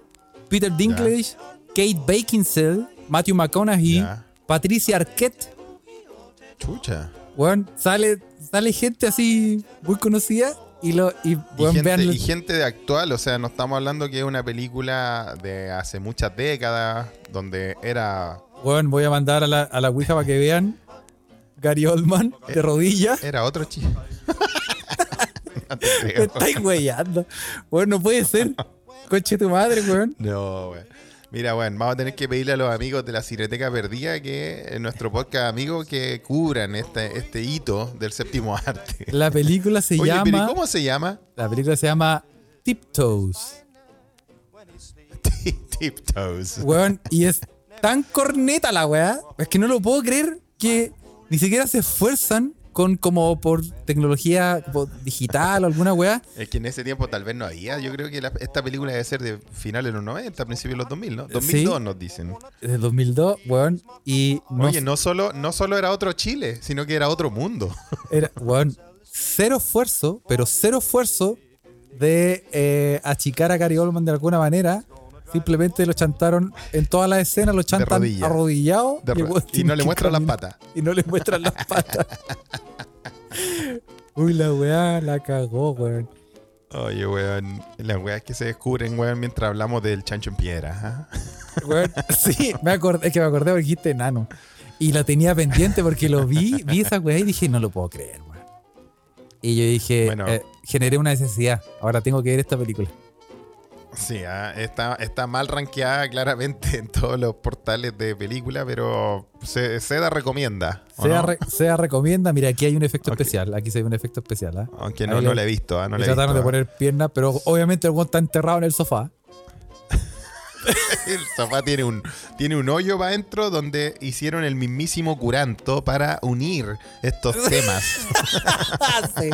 Peter Dinklage, Kate Beckinsale, Matthew McConaughey. Patricia Arquette. Chucha. Weón, sale, sale gente así muy conocida y lo y, Y weón, gente, vean y gente de actual, o sea, no estamos hablando que es una película de hace muchas décadas, donde era, weón, voy a mandar a la, a la Ouija para que vean Gary Oldman Eh, de rodillas. era otro chico. no te estáis weyando. Weón, no puede ser. Coche tu madre, weón. No, weón. Mira, weón, vamos a tener que pedirle a los amigos de la Cineteca Perdida que en nuestro podcast amigos que cubran este, este hito del séptimo arte. La película se Oye, pero ¿y llama. cómo se llama? La película se llama Tiptoes. Tiptoes. Weón, y es tan corneta la weá. Es que no lo puedo creer que ni siquiera se esfuerzan con como por tecnología como digital o alguna weá. Es que en ese tiempo tal vez no había. Yo creo que la- esta película debe ser de finales de los 90, principios de los 2000, ¿no? 2002 nos dicen. Desde 2002, weón. Y no, Oye, no solo, no solo era otro Chile, sino que era otro mundo. era, weón, cero esfuerzo, pero cero esfuerzo de eh, achicar a Gary Oldman de alguna manera. Simplemente lo chantaron en todas las escenas, lo chantan rodilla. arrodillado y no le muestran las patas. Y no le muestran las patas. Uy, la weá la cagó, weón. Oye, weón, las weas que se descubren, weón, mientras hablamos del chancho en piedra. ¿ah? Weón, sí, me acordé, es que me acordé porque dijiste enano. Y la tenía pendiente porque lo vi, vi esa weá y dije, no lo puedo creer, weón. Y yo dije, Bueno. eh, generé una necesidad. Ahora tengo que ver esta película. Sí, ah, está, está mal rankeada claramente en todos los portales de película, pero se, Seda recomienda. ¿o Sea, no? re- recomienda, mira, aquí hay un efecto especial. Aquí se ve un efecto especial, ¿ah? Aunque no, la he visto, ah, no Le trataron de visto, ah. poner piernas, pero obviamente el weón está enterrado en el sofá. El sofá tiene un, tiene un hoyo para adentro donde hicieron el mismísimo curanto para unir estos temas. Sí.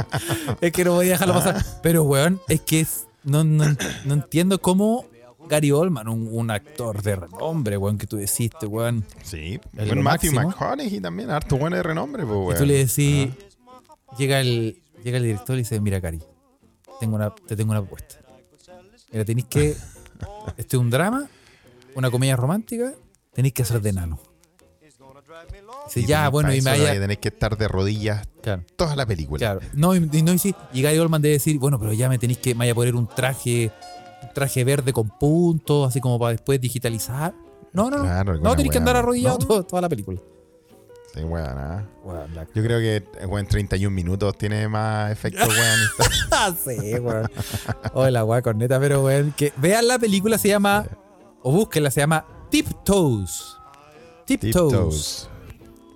Es que no voy a dejarlo pasar. Pero, weón, es que es- no, no, no entiendo cómo Gary Oldman, un, un actor de renombre, weón, que tú deciste, weón. Sí, El bueno, Matthew. McConaughey también, harto bueno de renombre, pues, Y weón. tú le decís, llega, el, llega el director y dice, mira, Gary, tengo una, te tengo una propuesta. Mira, tenéis que, este es un drama, una comedia romántica, tenéis que hacer de enano. Y ya, tenés- bueno, y me. Tenés que estar de rodillas Claro. toda la película. Claro. No, y, no, y sí. Y Gary Oldman debe decir, bueno, pero ya me tenéis que, me vaya a poner un traje, un traje verde con puntos, así como para después digitalizar. No, no, no. Claro, no, tenéis que andar arrodillado No. toda la película. Sí, weón, ah. La- Yo creo que eh, weón, 31 minutos tiene más efecto, weón. Ah, sí, weón. Hola, weón, corneta, pero weón, que vean la película, se llama, o búsquenla, se llama Tiptoes. Tiptoes. Tiptoes.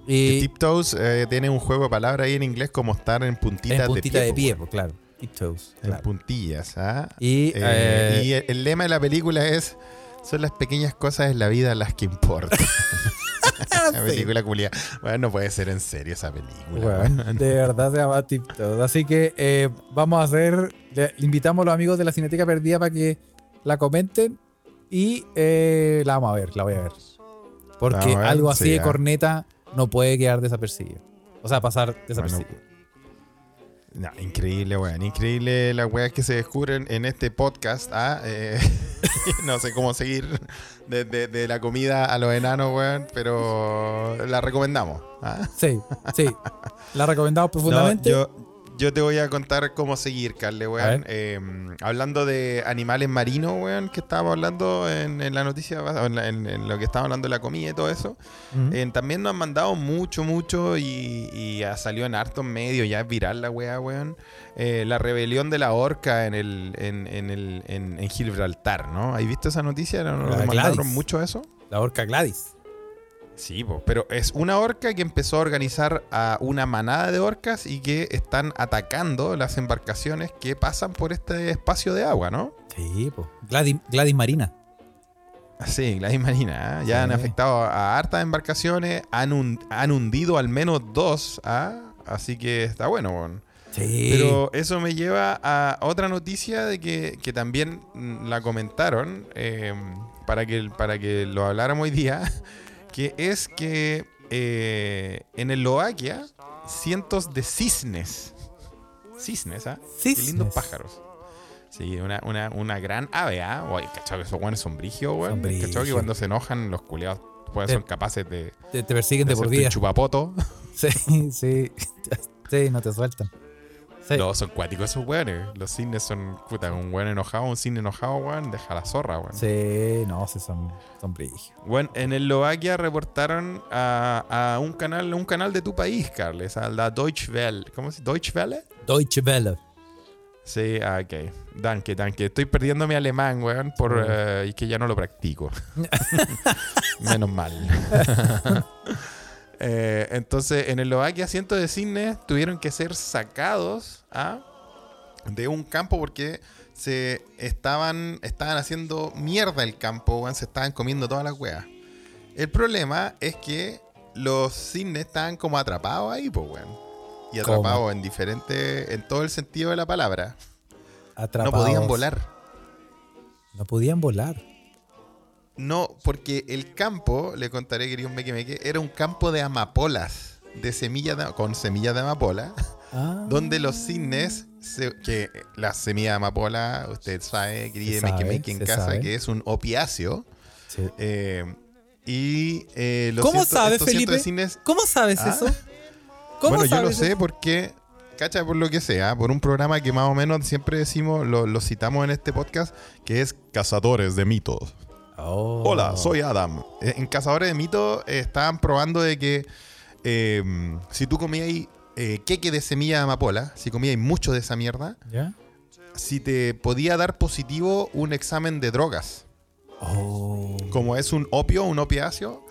Y Tiptoes eh, tiene un juego de palabras ahí en inglés como estar en puntitas en puntita de de pie. pie, po, pues, claro. Tiptoes. En claro. puntillas, ¿ah? Y, Eh, eh, y el, el lema de la película es: son las pequeñas cosas en la vida las que importan. la película culia. Bueno, no puede ser en serio esa película. De verdad se llama Tiptoes. Así que eh, vamos a hacer. Le, invitamos a los amigos de la Cineteca Perdida para que la comenten. Y eh, la vamos a ver, la voy a ver. Porque ver, algo así sí, de ah. No puede quedar desapercibido. O sea, pasar desapercibido. No, increíble, weón. Increíble las weas que se descubren en este podcast. ¿ah? Eh, no sé cómo seguir desde de la comida a los enanos, weón, pero la recomendamos. ¿ah? Sí, sí. La recomendamos No, profundamente. yo, Yo te voy a contar cómo seguir, Carle, weón. Eh, hablando de animales marinos, weón, que estábamos hablando en, en la noticia, en, la- en- en lo que estábamos hablando de la comida y todo eso. Eh, también nos han mandado mucho, mucho y, y ha salido en hartos medios, ya es viral la weá, weón. eh, la rebelión de la orca en el en, en el, en, en Gibraltar, ¿no? ¿Has visto esa noticia? ¿No, La nos de mandaron mucho eso? La orca Gladys. Sí, po, pero es una orca que empezó a organizar a una manada de orcas y que están atacando las embarcaciones que pasan por este espacio de agua, ¿no? Sí, pues. Gladys, Gladys Marina. Sí, Gladys Marina, ¿eh? ya han afectado a hartas embarcaciones, han, han hundido al menos dos, ¿ah? así que está bueno. weón. Sí. Pero eso me lleva a otra noticia de que, que también mm, la comentaron eh, para, que, para que lo habláramos hoy día, que es que eh, en Eslovaquia cientos de cisnes, cisnes, ¿ah? Qué lindos pájaros. Sí, una, una, una gran ave, ¿ah? Oye, ¿cachado esos buenos son brigios, weón? ¿Cachado que cuando se enojan los culiados pues, son capaces de, Te, te persiguen de de por vida. chupapoto? Sí, sí. Sí, no te sueltan. Sí. No, son cuáticos esos weones. Los cisnes son, puta, un weón enojado, un cisne enojado, weón, deja la zorra, weón. Sí, no, sí, son, son brígidos. Bueno, en Eslovaquia reportaron a, a un canal, un canal de tu país, Carles, a la Deutsche Welle. ¿Cómo se dice? ¿Deutsche Welle? Deutsche Welle. Sí, ah, ok. Danke, danke. Estoy perdiendo mi alemán, weón, por, eh, y que ya no lo practico. Menos mal. Eh, entonces, en Eslovaquia, cientos de cisnes tuvieron que ser sacados ¿ah? de un campo porque se estaban, estaban haciendo mierda el campo, se estaban comiendo todas las weas. El problema es que los cisnes estaban como atrapados ahí, pues, weón. Y ¿Cómo? atrapados en diferente, en todo el sentido de la palabra. Atrapados. No podían volar. No podían volar. No, porque el campo, le contaré, querido Meque Meque, era un campo de amapolas, de semillas de- con semillas de amapola, Ah. donde los cisnes, se- que la semilla de amapola, usted sabe, querido Meque en casa, sabe. que es un opiáceo. Sí. eh, y eh, los ¿Cómo cientos- sabes, Felipe? cisnes- ¿Cómo sabes Ah. eso? ¿Cómo bueno, yo lo sé porque, cacha, por lo que sea, por un programa que más o menos siempre decimos, lo, lo citamos en este podcast, que es Cazadores de Mitos. Oh. Hola, soy Adam. Eh, En Cazadores de Mitos eh, estaban probando de que eh, si tú comías eh, queque de semilla de amapola, si comías mucho de esa mierda, ¿Ya? si te podía dar positivo un examen de drogas. Oh. Como es un opio, un opiáceo.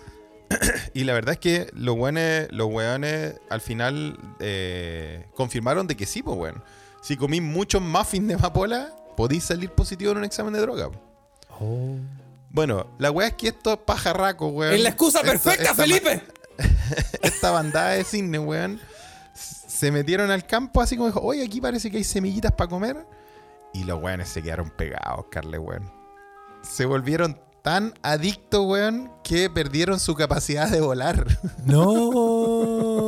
y la verdad es que los weones, los weones al final eh, confirmaron de que sí, pues weón. Si comí muchos muffins de amapola, podéis salir positivo en un examen de droga. Oh. Bueno, la weá es que estos pajarracos, weón. Es la excusa perfecta, esta Felipe. esta bandada de cisne, weón, se metieron al campo así como dijo, oye, aquí parece que hay semillitas para comer. Y los weones se quedaron pegados, Carle, weón. Se volvieron tan adictos, weón, que perdieron su capacidad de volar. No.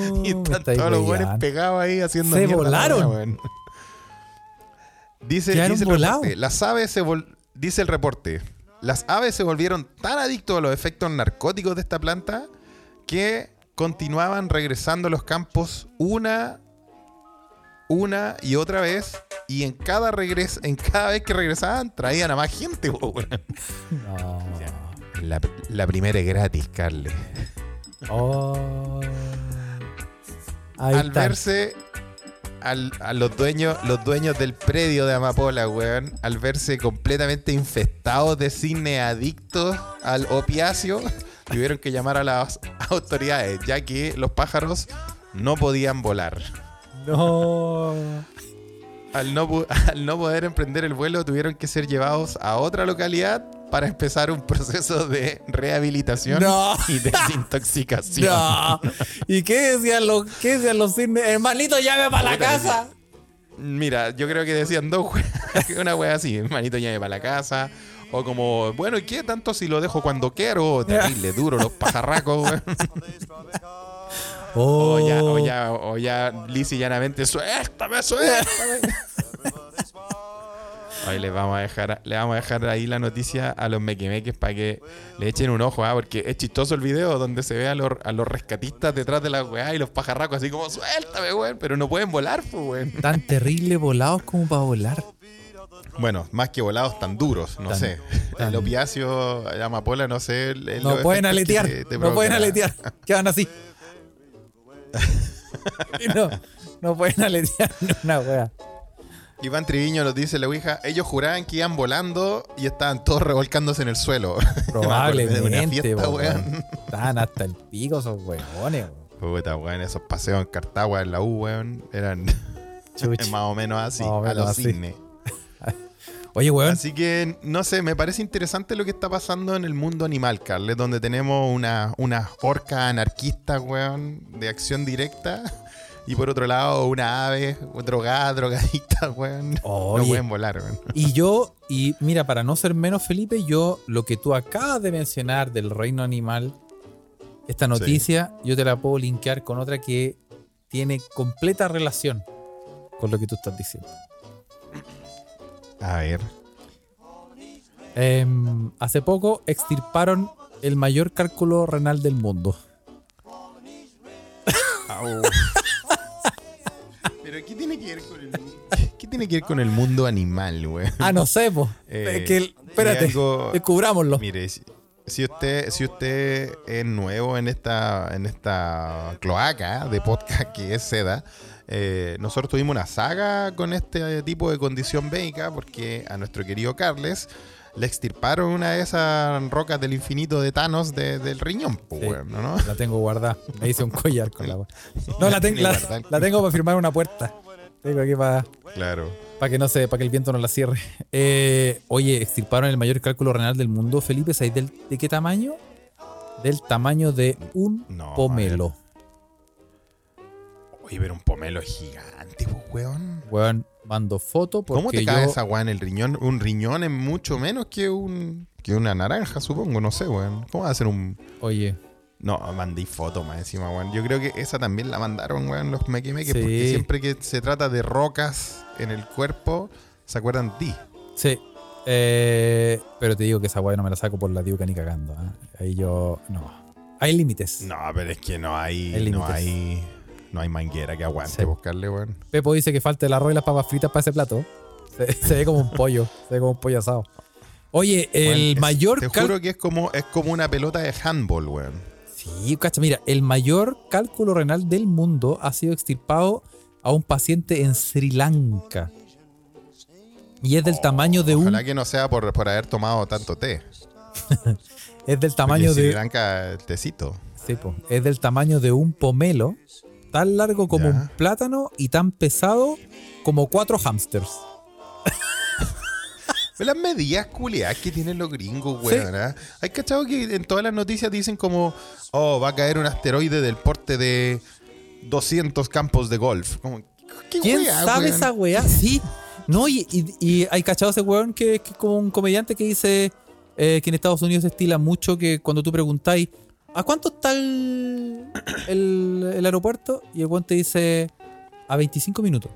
y están todos los weones pegados ahí haciendo Se volaron. weón. Dice, dice el reporte, las aves se vol- dice el reporte, las aves se volvieron tan adictos a los efectos narcóticos de esta planta que continuaban regresando a los campos una, una y otra vez y en cada regres en cada vez que regresaban traían a más gente. po, weón. No. La, la primera es gratis, Carle. Oh. Al verse al- a los dueños, los dueños del predio de Amapola, weón, al verse completamente infestados de cine adictos al opiáceo, tuvieron que llamar a las autoridades, ya que los pájaros no podían volar. No. Al no, pu- al no poder emprender el vuelo, tuvieron que ser llevados a otra localidad para empezar un proceso de rehabilitación No. y desintoxicación. No. ¿Y qué decían los, qué decían los cisnes? Hermanito, llame para la casa. Mira, yo creo que decían dos una wea así, hermanito llame para la casa. O como, bueno, ¿y qué tanto si lo dejo cuando quiero? Terrible, duro, los pajarracos. Oh. O ya, o ya, o ya, lisa y llanamente, suéltame, suéltame. Hoy les vamos a dejar, le vamos a dejar ahí la noticia a los mequemeques para que le echen un ojo, ¿ah? porque es chistoso el video donde se ve a los, a los rescatistas detrás de la weá y los pajarracos así como suéltame, weón, pero no pueden volar, pues, weón. Tan terrible volados como para volar. Bueno, más que volados tan duros, no Tan- sé. tan- El opiáceo, la amapola, no sé. el- el- No pueden aletear. te- te No pueden aletear. Quedan así. No, no pueden aletear una wea. Iván Triviño nos dice la Ouija, ellos juraban que iban volando y estaban todos revolcándose en el suelo. Una Probablemente, fiesta, po, weón. Estaban hasta el pico esos weones, weón. Puta, weón, esos paseos en Cartagua en la U, weón, eran más o menos así, a los así. cines. Oye, weón. Así que, no sé, me parece interesante lo que está pasando en el mundo animal, Carles, donde tenemos una, una orca anarquista, weón, de acción directa. Y por otro lado, una ave drogada, drogadicta, weón. No pueden volar, weón. Y yo, y mira, para no ser menos Felipe, yo lo que tú acabas de mencionar del reino animal, esta noticia, yo te la puedo linkear con otra que tiene completa relación con lo que tú estás diciendo. A ver. Em, hace poco extirparon el mayor cálculo renal del mundo. Pero ¿qué tiene que ver con el, qué tiene que ver con el mundo animal, weón? Ah, no sé, pues. Eh, que el- espérate, algo- descubrámoslo. Mire, si, si usted, si usted es nuevo en esta, en esta cloaca de podcast que es Seda, eh, nosotros tuvimos una saga con este tipo de condición bélica porque a nuestro querido Carles le extirparon una de esas rocas del infinito de Thanos de- del riñón, pues, Sí. ¿no? La tengo guardada. Me hice un collar con la. No, la, ten- la, la tengo para firmar una puerta. Tengo aquí para Claro. que no se, para que el viento no la cierre. Eh, oye, extirparon el mayor cálculo renal del mundo, Felipe. ¿Sabes del- de qué tamaño? Del tamaño de un No, pomelo. Oye, pero un pomelo es gigante, pues, weón. Weón, mando foto porque ¿Cómo te yo, cae esa weá en el riñón? Un riñón es mucho menos que un que una naranja, supongo, no sé, weón. ¿Cómo va a ser un Oye, No, mandé foto más encima, weón. Yo creo que esa también la mandaron, weón, los mequimeques, Sí. porque siempre que se trata de rocas en el cuerpo, se acuerdan de ti. sí. Eh, pero te digo que esa weá no me la saco por la diuca ni cagando. ¿ah? Ahí yo. No. Hay límites. No, pero es que no hay, Hay no hay, no hay manguera que aguante Sí. buscarle, weón. Pepo dice que falta el arroz y las papas fritas para ese plato. Se, se ve como un pollo. Se ve como un pollo asado. Oye, el es- mayor Te juro que es como, es como una pelota de handball, weón. Sí, cacha, mira, el mayor cálculo renal del mundo ha sido extirpado a un paciente en Sri Lanka. Y es del tamaño de Ojalá un. que no sea por, por haber tomado tanto té. Es del tamaño Sri de. Lanka, tecito. Sí, po, es del tamaño de un pomelo, tan largo como Ya. un plátano y tan pesado como cuatro hamsters. Las medidas culiadas que tienen los gringos, weón. ¿ah? Hay cachado que en todas las noticias dicen como, oh, va a caer un asteroide del porte de 200 campos de golf. Como, ¿qué ¿Quién weá, sabe weón? esa weá? Sí. No, y, y- y hay cachado ese weón que, que es como un comediante que dice eh, que en Estados Unidos se estila mucho que cuando tú preguntáis ¿a cuánto está el, el, el aeropuerto? Y el weón te dice a 25 minutos.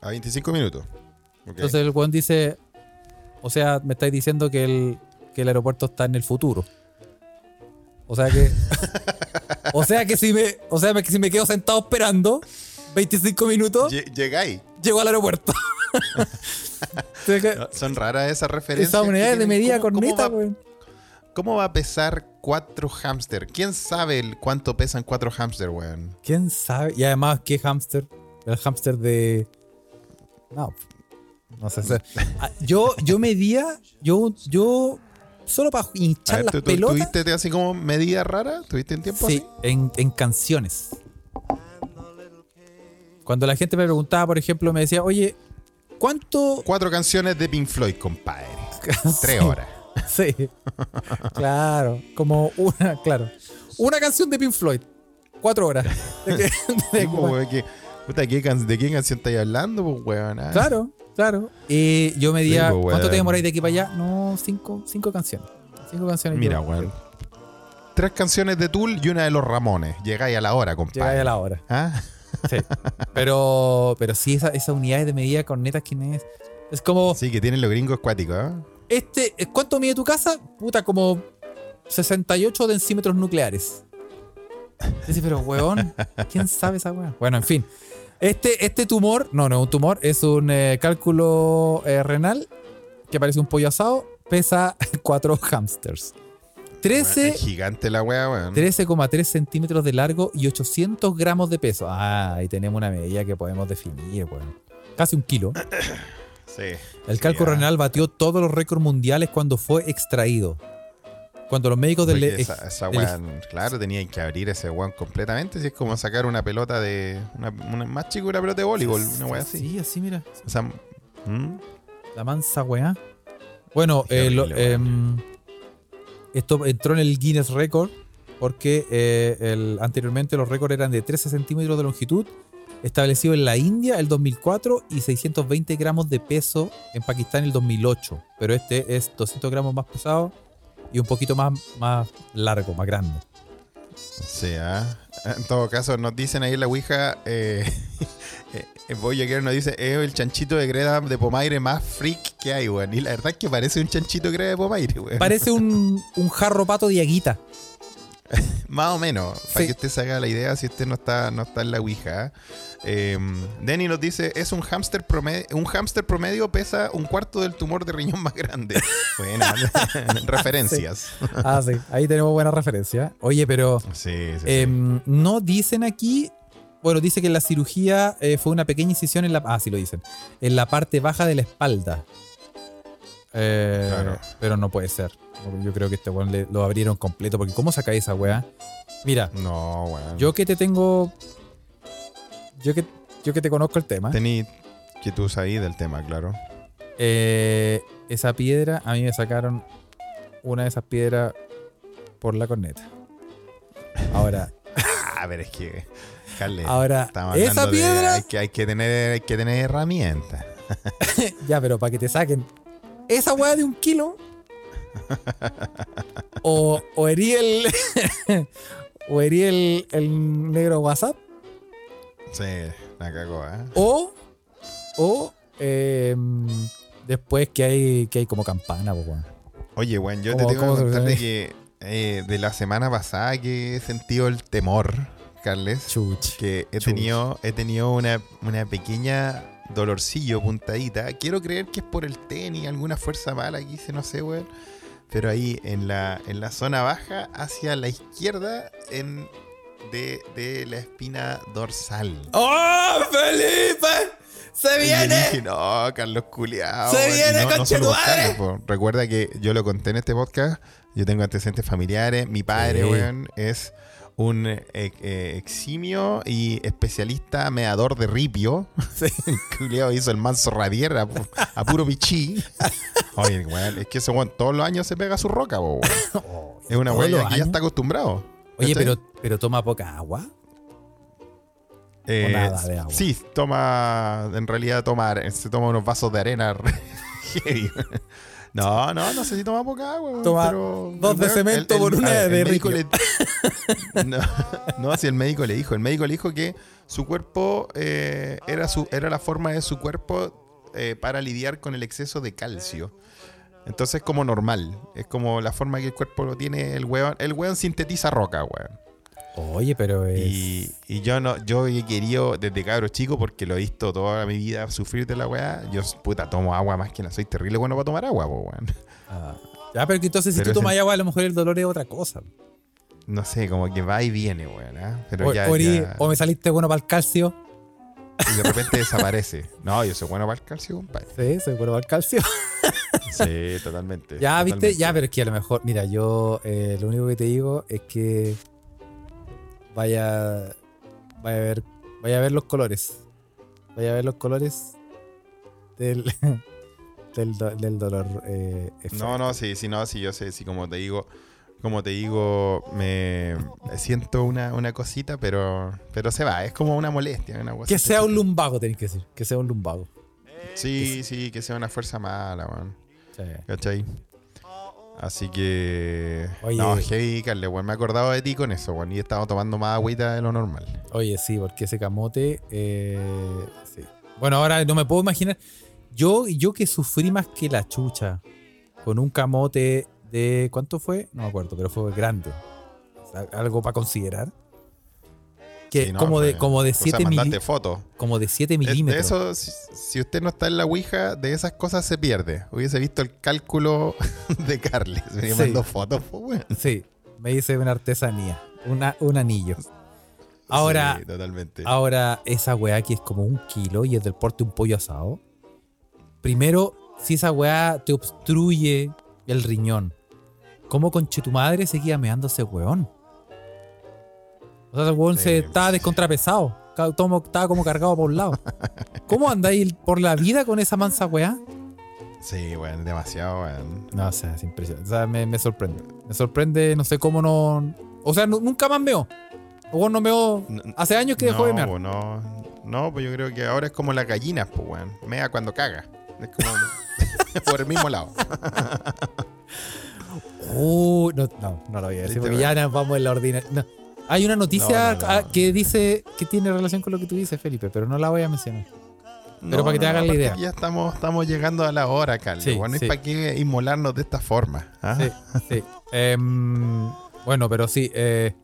A 25 minutos. Entonces el weón dice, o sea, me estáis diciendo que el, que el aeropuerto está en el futuro. O sea que. o sea que si me. O sea que si me quedo sentado esperando 25 minutos, Lle- Llegáis. llego al aeropuerto. No, Son raras esas referencias. Esas que unidades de medida ¿Cómo- cómo corneta, weón. ¿Cómo va a pesar cuatro hámster? ¿Quién sabe el cuánto pesan cuatro hámster, weón? ¿Quién sabe? Y además, ¿qué hámster? El hámster de. No. No sé. Ah, Yo, yo medía. Yo, yo. Solo para hinchar ver, las ¿tú, pelotas. ¿Tuviste así como medida rara? ¿Tuviste en tiempo Sí, así? en, en canciones. Cuando la gente me preguntaba, por ejemplo, me decía, oye, ¿cuánto. Cuatro canciones de Pink Floyd, compadre. Tres horas. Sí. claro. Como una, claro. Una canción de Pink Floyd. Cuatro horas. De que- puta, ¿qué can- ¿De qué canción estáis hablando, pues, weón? Ah. Claro, claro. Y yo me Sí, pues, ¿cuánto te demoráis de aquí para allá? No, cinco, cinco canciones. Cinco canciones. Mira, weón. Tres canciones de Tool y una de los Ramones. Llegáis a la hora, compadre. Llegáis a la hora. ¿Ah? Sí. Pero, pero sí, esa- esas unidades de medida cornetas, ¿quién es? Es como, Sí, que tienen los gringos acuáticos, ¿eh? Este, ¿cuánto mide tu casa? Puta, como 68 decímetros nucleares. Dice, pero weón, ¿quién sabe esa weá? Bueno, en fin. Este, este tumor, no, no es un tumor, es un eh, cálculo eh, renal que parece un pollo asado, pesa 4 hamsters. 13, Es gigante la weá, weón. 13,3 centímetros de largo y 800 gramos de peso. Ah, ahí tenemos una medida que podemos definir, weón. Casi un kilo. Sí. El ah. renal batió todos los récords mundiales cuando fue extraído. Cuando los médicos del... Porque esa, esa del- claro, tenían que abrir ese weón completamente. Si es como sacar una pelota de. Una, una- más chico que una pelota de voleibol, una weá así. Sí, así, mira. O sea. La mansa weá. Bueno, eh, lo- em, esto entró en el Guinness Record porque eh, el- anteriormente los récords eran de 13 centímetros de longitud, establecido en la India el 2004 y 620 gramos de peso en Pakistán el 2008. Pero este es 200 gramos más pesado y un poquito más, más largo, más grande. Sí, ah. En todo caso, nos dicen ahí en la Ouija. Eh, eh, Voyager nos dice: Es el chanchito de greda de Pomaire más freak que hay, weón. Y la verdad es que parece un chanchito de greda de Pomaire, weón. Parece un, un jarro pato de aguita. Más o menos, Sí. para que usted se haga la idea si usted no está, no está en la Ouija. Eh, Denny nos dice, es un hámster promedio, un hámster promedio pesa un cuarto del tumor de riñón más grande. Bueno, referencias. Ah, sí, ahí tenemos buena referencia. Oye, pero sí. em, no dicen aquí. Bueno, dice que la cirugía eh, fue una pequeña incisión en la. Ah, sí lo dicen. En la parte baja de la espalda. Eh, Claro. Pero no puede ser. Yo creo que este weón le- lo abrieron completo. Porque ¿cómo sacáis esa weá? Mira, No, weón. yo que te tengo. Yo que, yo que te conozco el tema. Tení que tú sabías del tema, claro. eh, esa piedra, a mí me sacaron una de esas piedras por la corneta. Ahora, Ah, pero es que, ahora, esa hablando de- piedra. hay, que, hay, que tener, hay que tener herramientas. Ya, pero para que te saquen esa weá de un kilo. o, o herí el. o herí el, el negro WhatsApp. Sí, la cagó, ¿eh? O. O. eh, después que hay, que hay como campana, pues, weón. Oye, weón, yo te ¿Cómo- tengo que contar de que eh, de la semana pasada que he sentido el temor, Carles, Chuch. que he Chuch. tenido, he tenido una, una pequeña dolorcillo, puntadita. Quiero creer que es por el tenis, alguna fuerza mala que hice, no sé, weón. Pero ahí en la, en la zona baja, hacia la izquierda, en, de, de la espina dorsal. ¡Oh, Felipe! ¡Se Y yo dije, no, Carlos Culeado. Se viene, conchetumare. Recuerda que yo lo conté en este podcast. Yo tengo antecedentes familiares. Mi padre, Sí. weón, es un eh, eh, eximio y especialista meador de ripio. El culiao hizo el manso radier a, a puro pichí. Oye, weón, es que ese weón todos los años se pega su roca, weón. Es una ¿Todos weón que ya está acostumbrado. Oye, pero, pero toma poca agua. Eh, nada de agua. Sí, toma, en realidad toma, se toma unos vasos de arena heavy. No, no, no sé si toma poca agua. Toma pero dos de cemento por una ver, de le- no, no, si el médico le dijo, el médico le dijo que su cuerpo eh, era, su, era la forma de su cuerpo eh, para lidiar con el exceso de calcio. Entonces es como normal, es como la forma que el cuerpo lo tiene el weón. El weón sintetiza roca, weón. Oye, pero es. Y, y yo no, yo he querido desde cabro chico, porque lo he visto toda mi vida sufrir de la weá. Yo, puta, tomo agua más que no soy terrible bueno para tomar agua, po, weón. Ah. Ya, pero que entonces si tú tomas agua, a lo mejor el dolor es otra cosa. No sé, como que va y viene, weón. ¿ah? Pero O, ya, o erí- ya- o me saliste bueno para el calcio. y de repente desaparece. No, yo soy bueno para el calcio, compadre. Sí, soy bueno para el calcio. Sí, totalmente. ya, viste, ya, pero es que a lo mejor, mira, yo eh, lo único que te digo es que vaya, vaya a ver, vaya a ver los colores. Vaya a ver los colores del, del, do- del dolor. eh, No, no, sí, sí, no, sí, yo sé, sí, como te digo, como te digo, me siento una, una cosita, pero, pero se va, es como una molestia, una Que sea un lumbago, tenés que decir. Que sea un lumbago. Sí, sí, que sea una fuerza mala, weón. Sí. ¿Cachai? Así que. Oye. No, heavy, Carle, weón. Me he acordado de ti con eso, weón. Y he estado tomando más agüita de lo normal. Oye, sí, porque ese camote. eh, sí. Bueno, ahora no me puedo imaginar. Yo, yo que sufrí más que la chucha. Con un camote de. ¿Cuánto fue? No me acuerdo, pero fue grande. Algo para considerar. Que Sí, no, como, de, como de o sea, 7 mandate fotos. como de 7 Es- De milímetros. eso, si, usted no está en la Ouija, de esas cosas se pierde. Hubiese visto el cálculo de Carles. Me Sí. mandó fotos, pues, weón. Sí, me hice una artesanía. Una, un anillo. Ahora, Sí, totalmente. Ahora, esa weá que es como un kilo y es del porte de un pollo asado. Primero, si esa weá te obstruye el riñón, ¿cómo conche tu madre seguía meando ese weón? O sea, ese weón Sí. se estaba descontrapesado. tomo- Estaba como cargado por un lado. ¿Cómo andáis por la vida con esa mansa weá? Sí, weón, demasiado, weón. No, o sea, es impresionante. O sea, me, me sorprende. Me sorprende, no sé cómo no. O sea, nu- nunca más meó. O no meó. N- Hace años que dejó de no, mear. pues no, no, pues yo creo que ahora es como la gallina, pues, weón. Mea cuando caga. Es como por el mismo lado. Uh, no, no, no lo voy a decir ¿Viste, porque ya nos vamos en la ordinaria. no. Hay una noticia No, no, no. que dice que tiene relación con lo que tú dices, Felipe, pero no la voy a mencionar. Pero para que te hagas la idea. Ya estamos, estamos llegando a la hora, Carlos. Sí, bueno, sí. es para qué inmolarnos de esta forma. ¿ah? Sí, sí. Em, bueno, pero sí. Eh,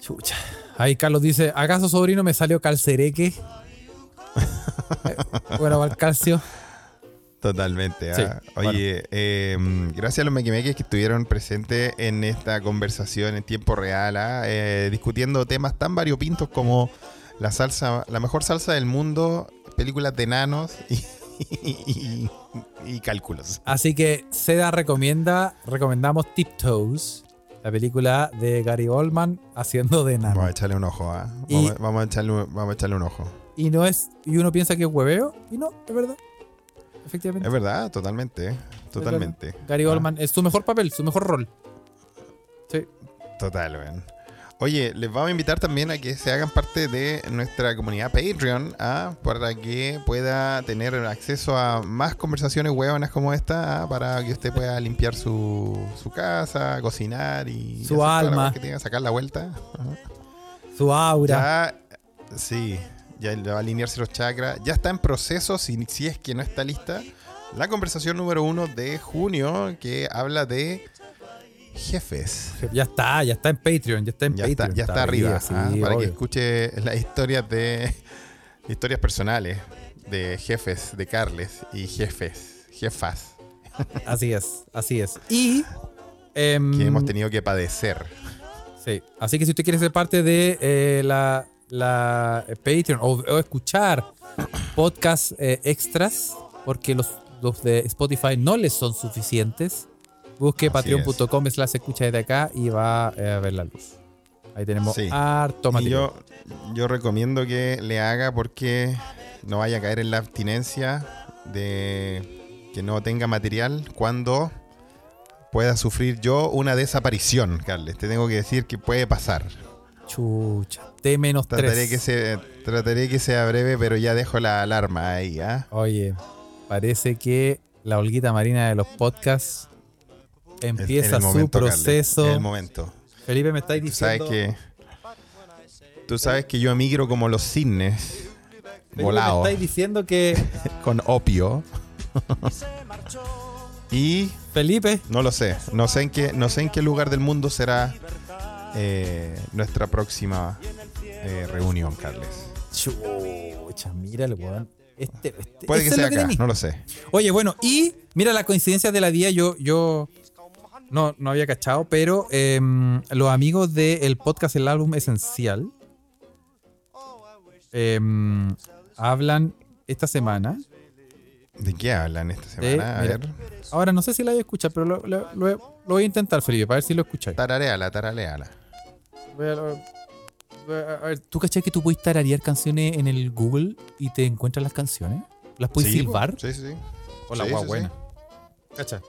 chucha. Ahí Carlos dice: ¿Acaso sobrino me salió calcereque? Eh, bueno, al calcio. Totalmente. Sí, ¿ah? Oye, eh, gracias a los mequimeques que estuvieron presentes en esta conversación en tiempo real, ¿ah? Eh, discutiendo temas tan variopintos como la salsa, la mejor salsa del mundo, películas de enanos y, y- y cálculos. Así que Seda recomienda, recomendamos Tiptoes, la película de Gary Oldman haciendo de Vamos a nano. echarle un ojo, ¿ah? Vamos, a- vamos a echarle, un- vamos a echarle un ojo. Y no es, y uno piensa que es hueveo, y no, es verdad. Efectivamente. Es verdad, totalmente, totalmente. Gary Ah, Oldman es su mejor papel, su mejor rol. Sí. Total, weón. Oye, les vamos a invitar también a que se hagan parte de nuestra comunidad Patreon ¿ah? para que pueda tener acceso a más conversaciones huevonas como esta ¿ah? para que usted pueda limpiar su, su casa, cosinar y Su alma. que tenga, sacar la vuelta. Ajá. Su aura. Ya, sí, ya le va a alinearse los chakras. Ya está en proceso, si, si es que no está lista, la conversación número uno de junio que habla de jefes. Ya está, ya está en Patreon, ya está en Ya está, Patreon. ya está arriba, sí, ah, para que escuche las historias de historias personales de jefes de Carles y jefes, jefas Así es, así es. Y. em, que hemos tenido que padecer. Sí, así que si usted quiere ser parte de eh, la, la eh, Patreon o, o escuchar podcast eh, extras, porque los, los de Spotify no les son suficientes, busque patreon.com slash escucha desde acá y va eh, a ver la luz. Ahí tenemos Sí. harto material. yo, yo recomiendo que le haga porque no vaya a caer en la abstinencia de que no tenga material cuando pueda sufrir yo una desaparición, Carles. Te tengo que decir que puede pasar. Chucha, T menos Trataré 3. que, se, trataré que sea breve, pero ya dejo la alarma ahí, ¿ah? Oye, parece que la holguita marina de los podcasts empieza en su momento, Carles, proceso. en el momento. Felipe me estáis Tú sabes diciendo. que. Tú sabes que yo emigro como los cisnes, volado, Me estáis diciendo que con opio. y Felipe, no lo sé. No sé en qué, no sé en qué lugar del mundo será eh, nuestra próxima eh, reunión, Carles. Chucha, mira el weón. Este, este- Puede que sea que acá, no lo sé. Oye, bueno, y mira la coincidencia de la día, yo, yo no, no había cachado, pero em, los amigos del podcast El Álbum Esencial em, hablan esta semana. ¿De qué hablan esta de- semana? A ver. ahora no sé si la voy a escuchar, pero lo, lo- lo- lo voy a intentar, Felipe, para ver si lo escucháis. Tarareala, tarareala. ¿Tú cachai que tú puedes tararear canciones en el Google y te encuentras las canciones? ¿Las puedes Sí, silbar? Sí, sí, sí. Hola, Sí, guau, sí, buena. sí. Cacha.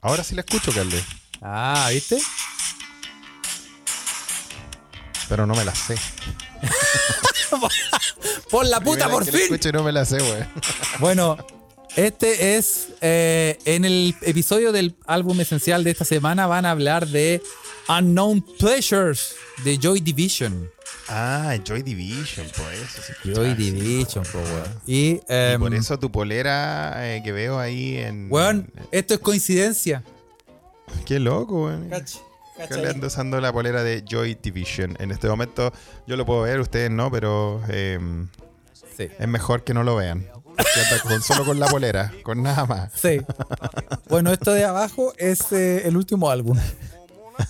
Ahora sí la escucho, Carles. Ah, ¿viste? Pero no me la sé. ¡Por la puta, Primera por que la fin! escucho y no me la sé, güey. Bueno, este es. eh, en el episodio del álbum esencial de esta semana van a hablar de Unknown Pleasures de Joy Division. Ah, Joy Division, por eso. sí, Joy. Division, po, weón. Y, Y em, por eso tu polera eh, que veo ahí en. weón, esto es coincidencia. Qué loco, weón. Acá le ando usando la polera de Joy Division. En este momento yo lo puedo ver, ustedes no, pero eh, Sí. es mejor que no lo vean. Que anda con- solo con la polera, con nada más. Sí. Bueno, esto de abajo es eh, el último álbum.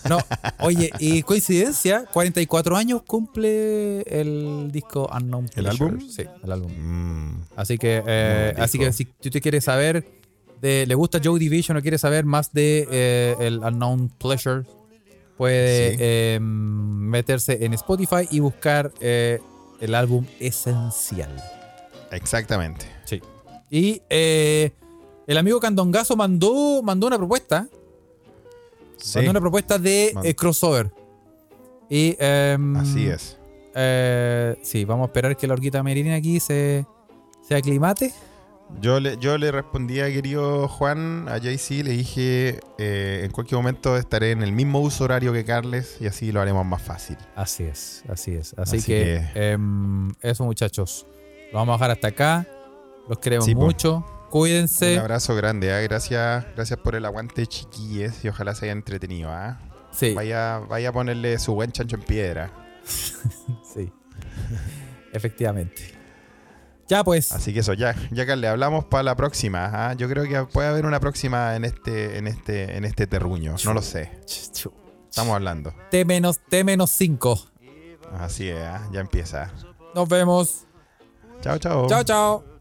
No, oye, y coincidencia, 44 años cumple el disco Unknown ¿El Pleasure. álbum? Sí, el álbum. Mm, Así que, eh, así disco. que si tú te quieres saber de, le gusta Joe Division o quieres saber más de eh, el Unknown Pleasure, puede Sí. eh, meterse en Spotify y buscar eh, el álbum Esencial. exactamente. Y eh, el amigo Candongazo mandó, mandó una propuesta. Sí, Mandó una propuesta de eh, crossover. Y em, así es. eh, sí, vamos a esperar que la horquita merina aquí se, se aclimate. Yo le, yo le respondí a querido Juan, a JC, le dije eh, en cualquier momento estaré en el mismo uso horario que Carles y así lo haremos más fácil. Así es, así es. Así, Así que, que- em, eso muchachos. Lo vamos a dejar hasta acá. Los queremos Sí, po. mucho. Cuídense. Un abrazo grande, ¿ah? gracias, gracias por el aguante chiquilles y ojalá se haya entretenido. ¿ah? Sí, Vaya, vaya a ponerle su buen chancho en piedra. sí. Efectivamente. Ya pues. Así que eso, ya, ya Carles, hablamos para la próxima. ¿ah? Yo creo que puede haber una próxima en este, en este, en este terruño. No lo sé. Estamos hablando. T menos, T menos 5. Así es, ¿ah? ya empieza. Nos vemos. Chao, chao. Chao, chao.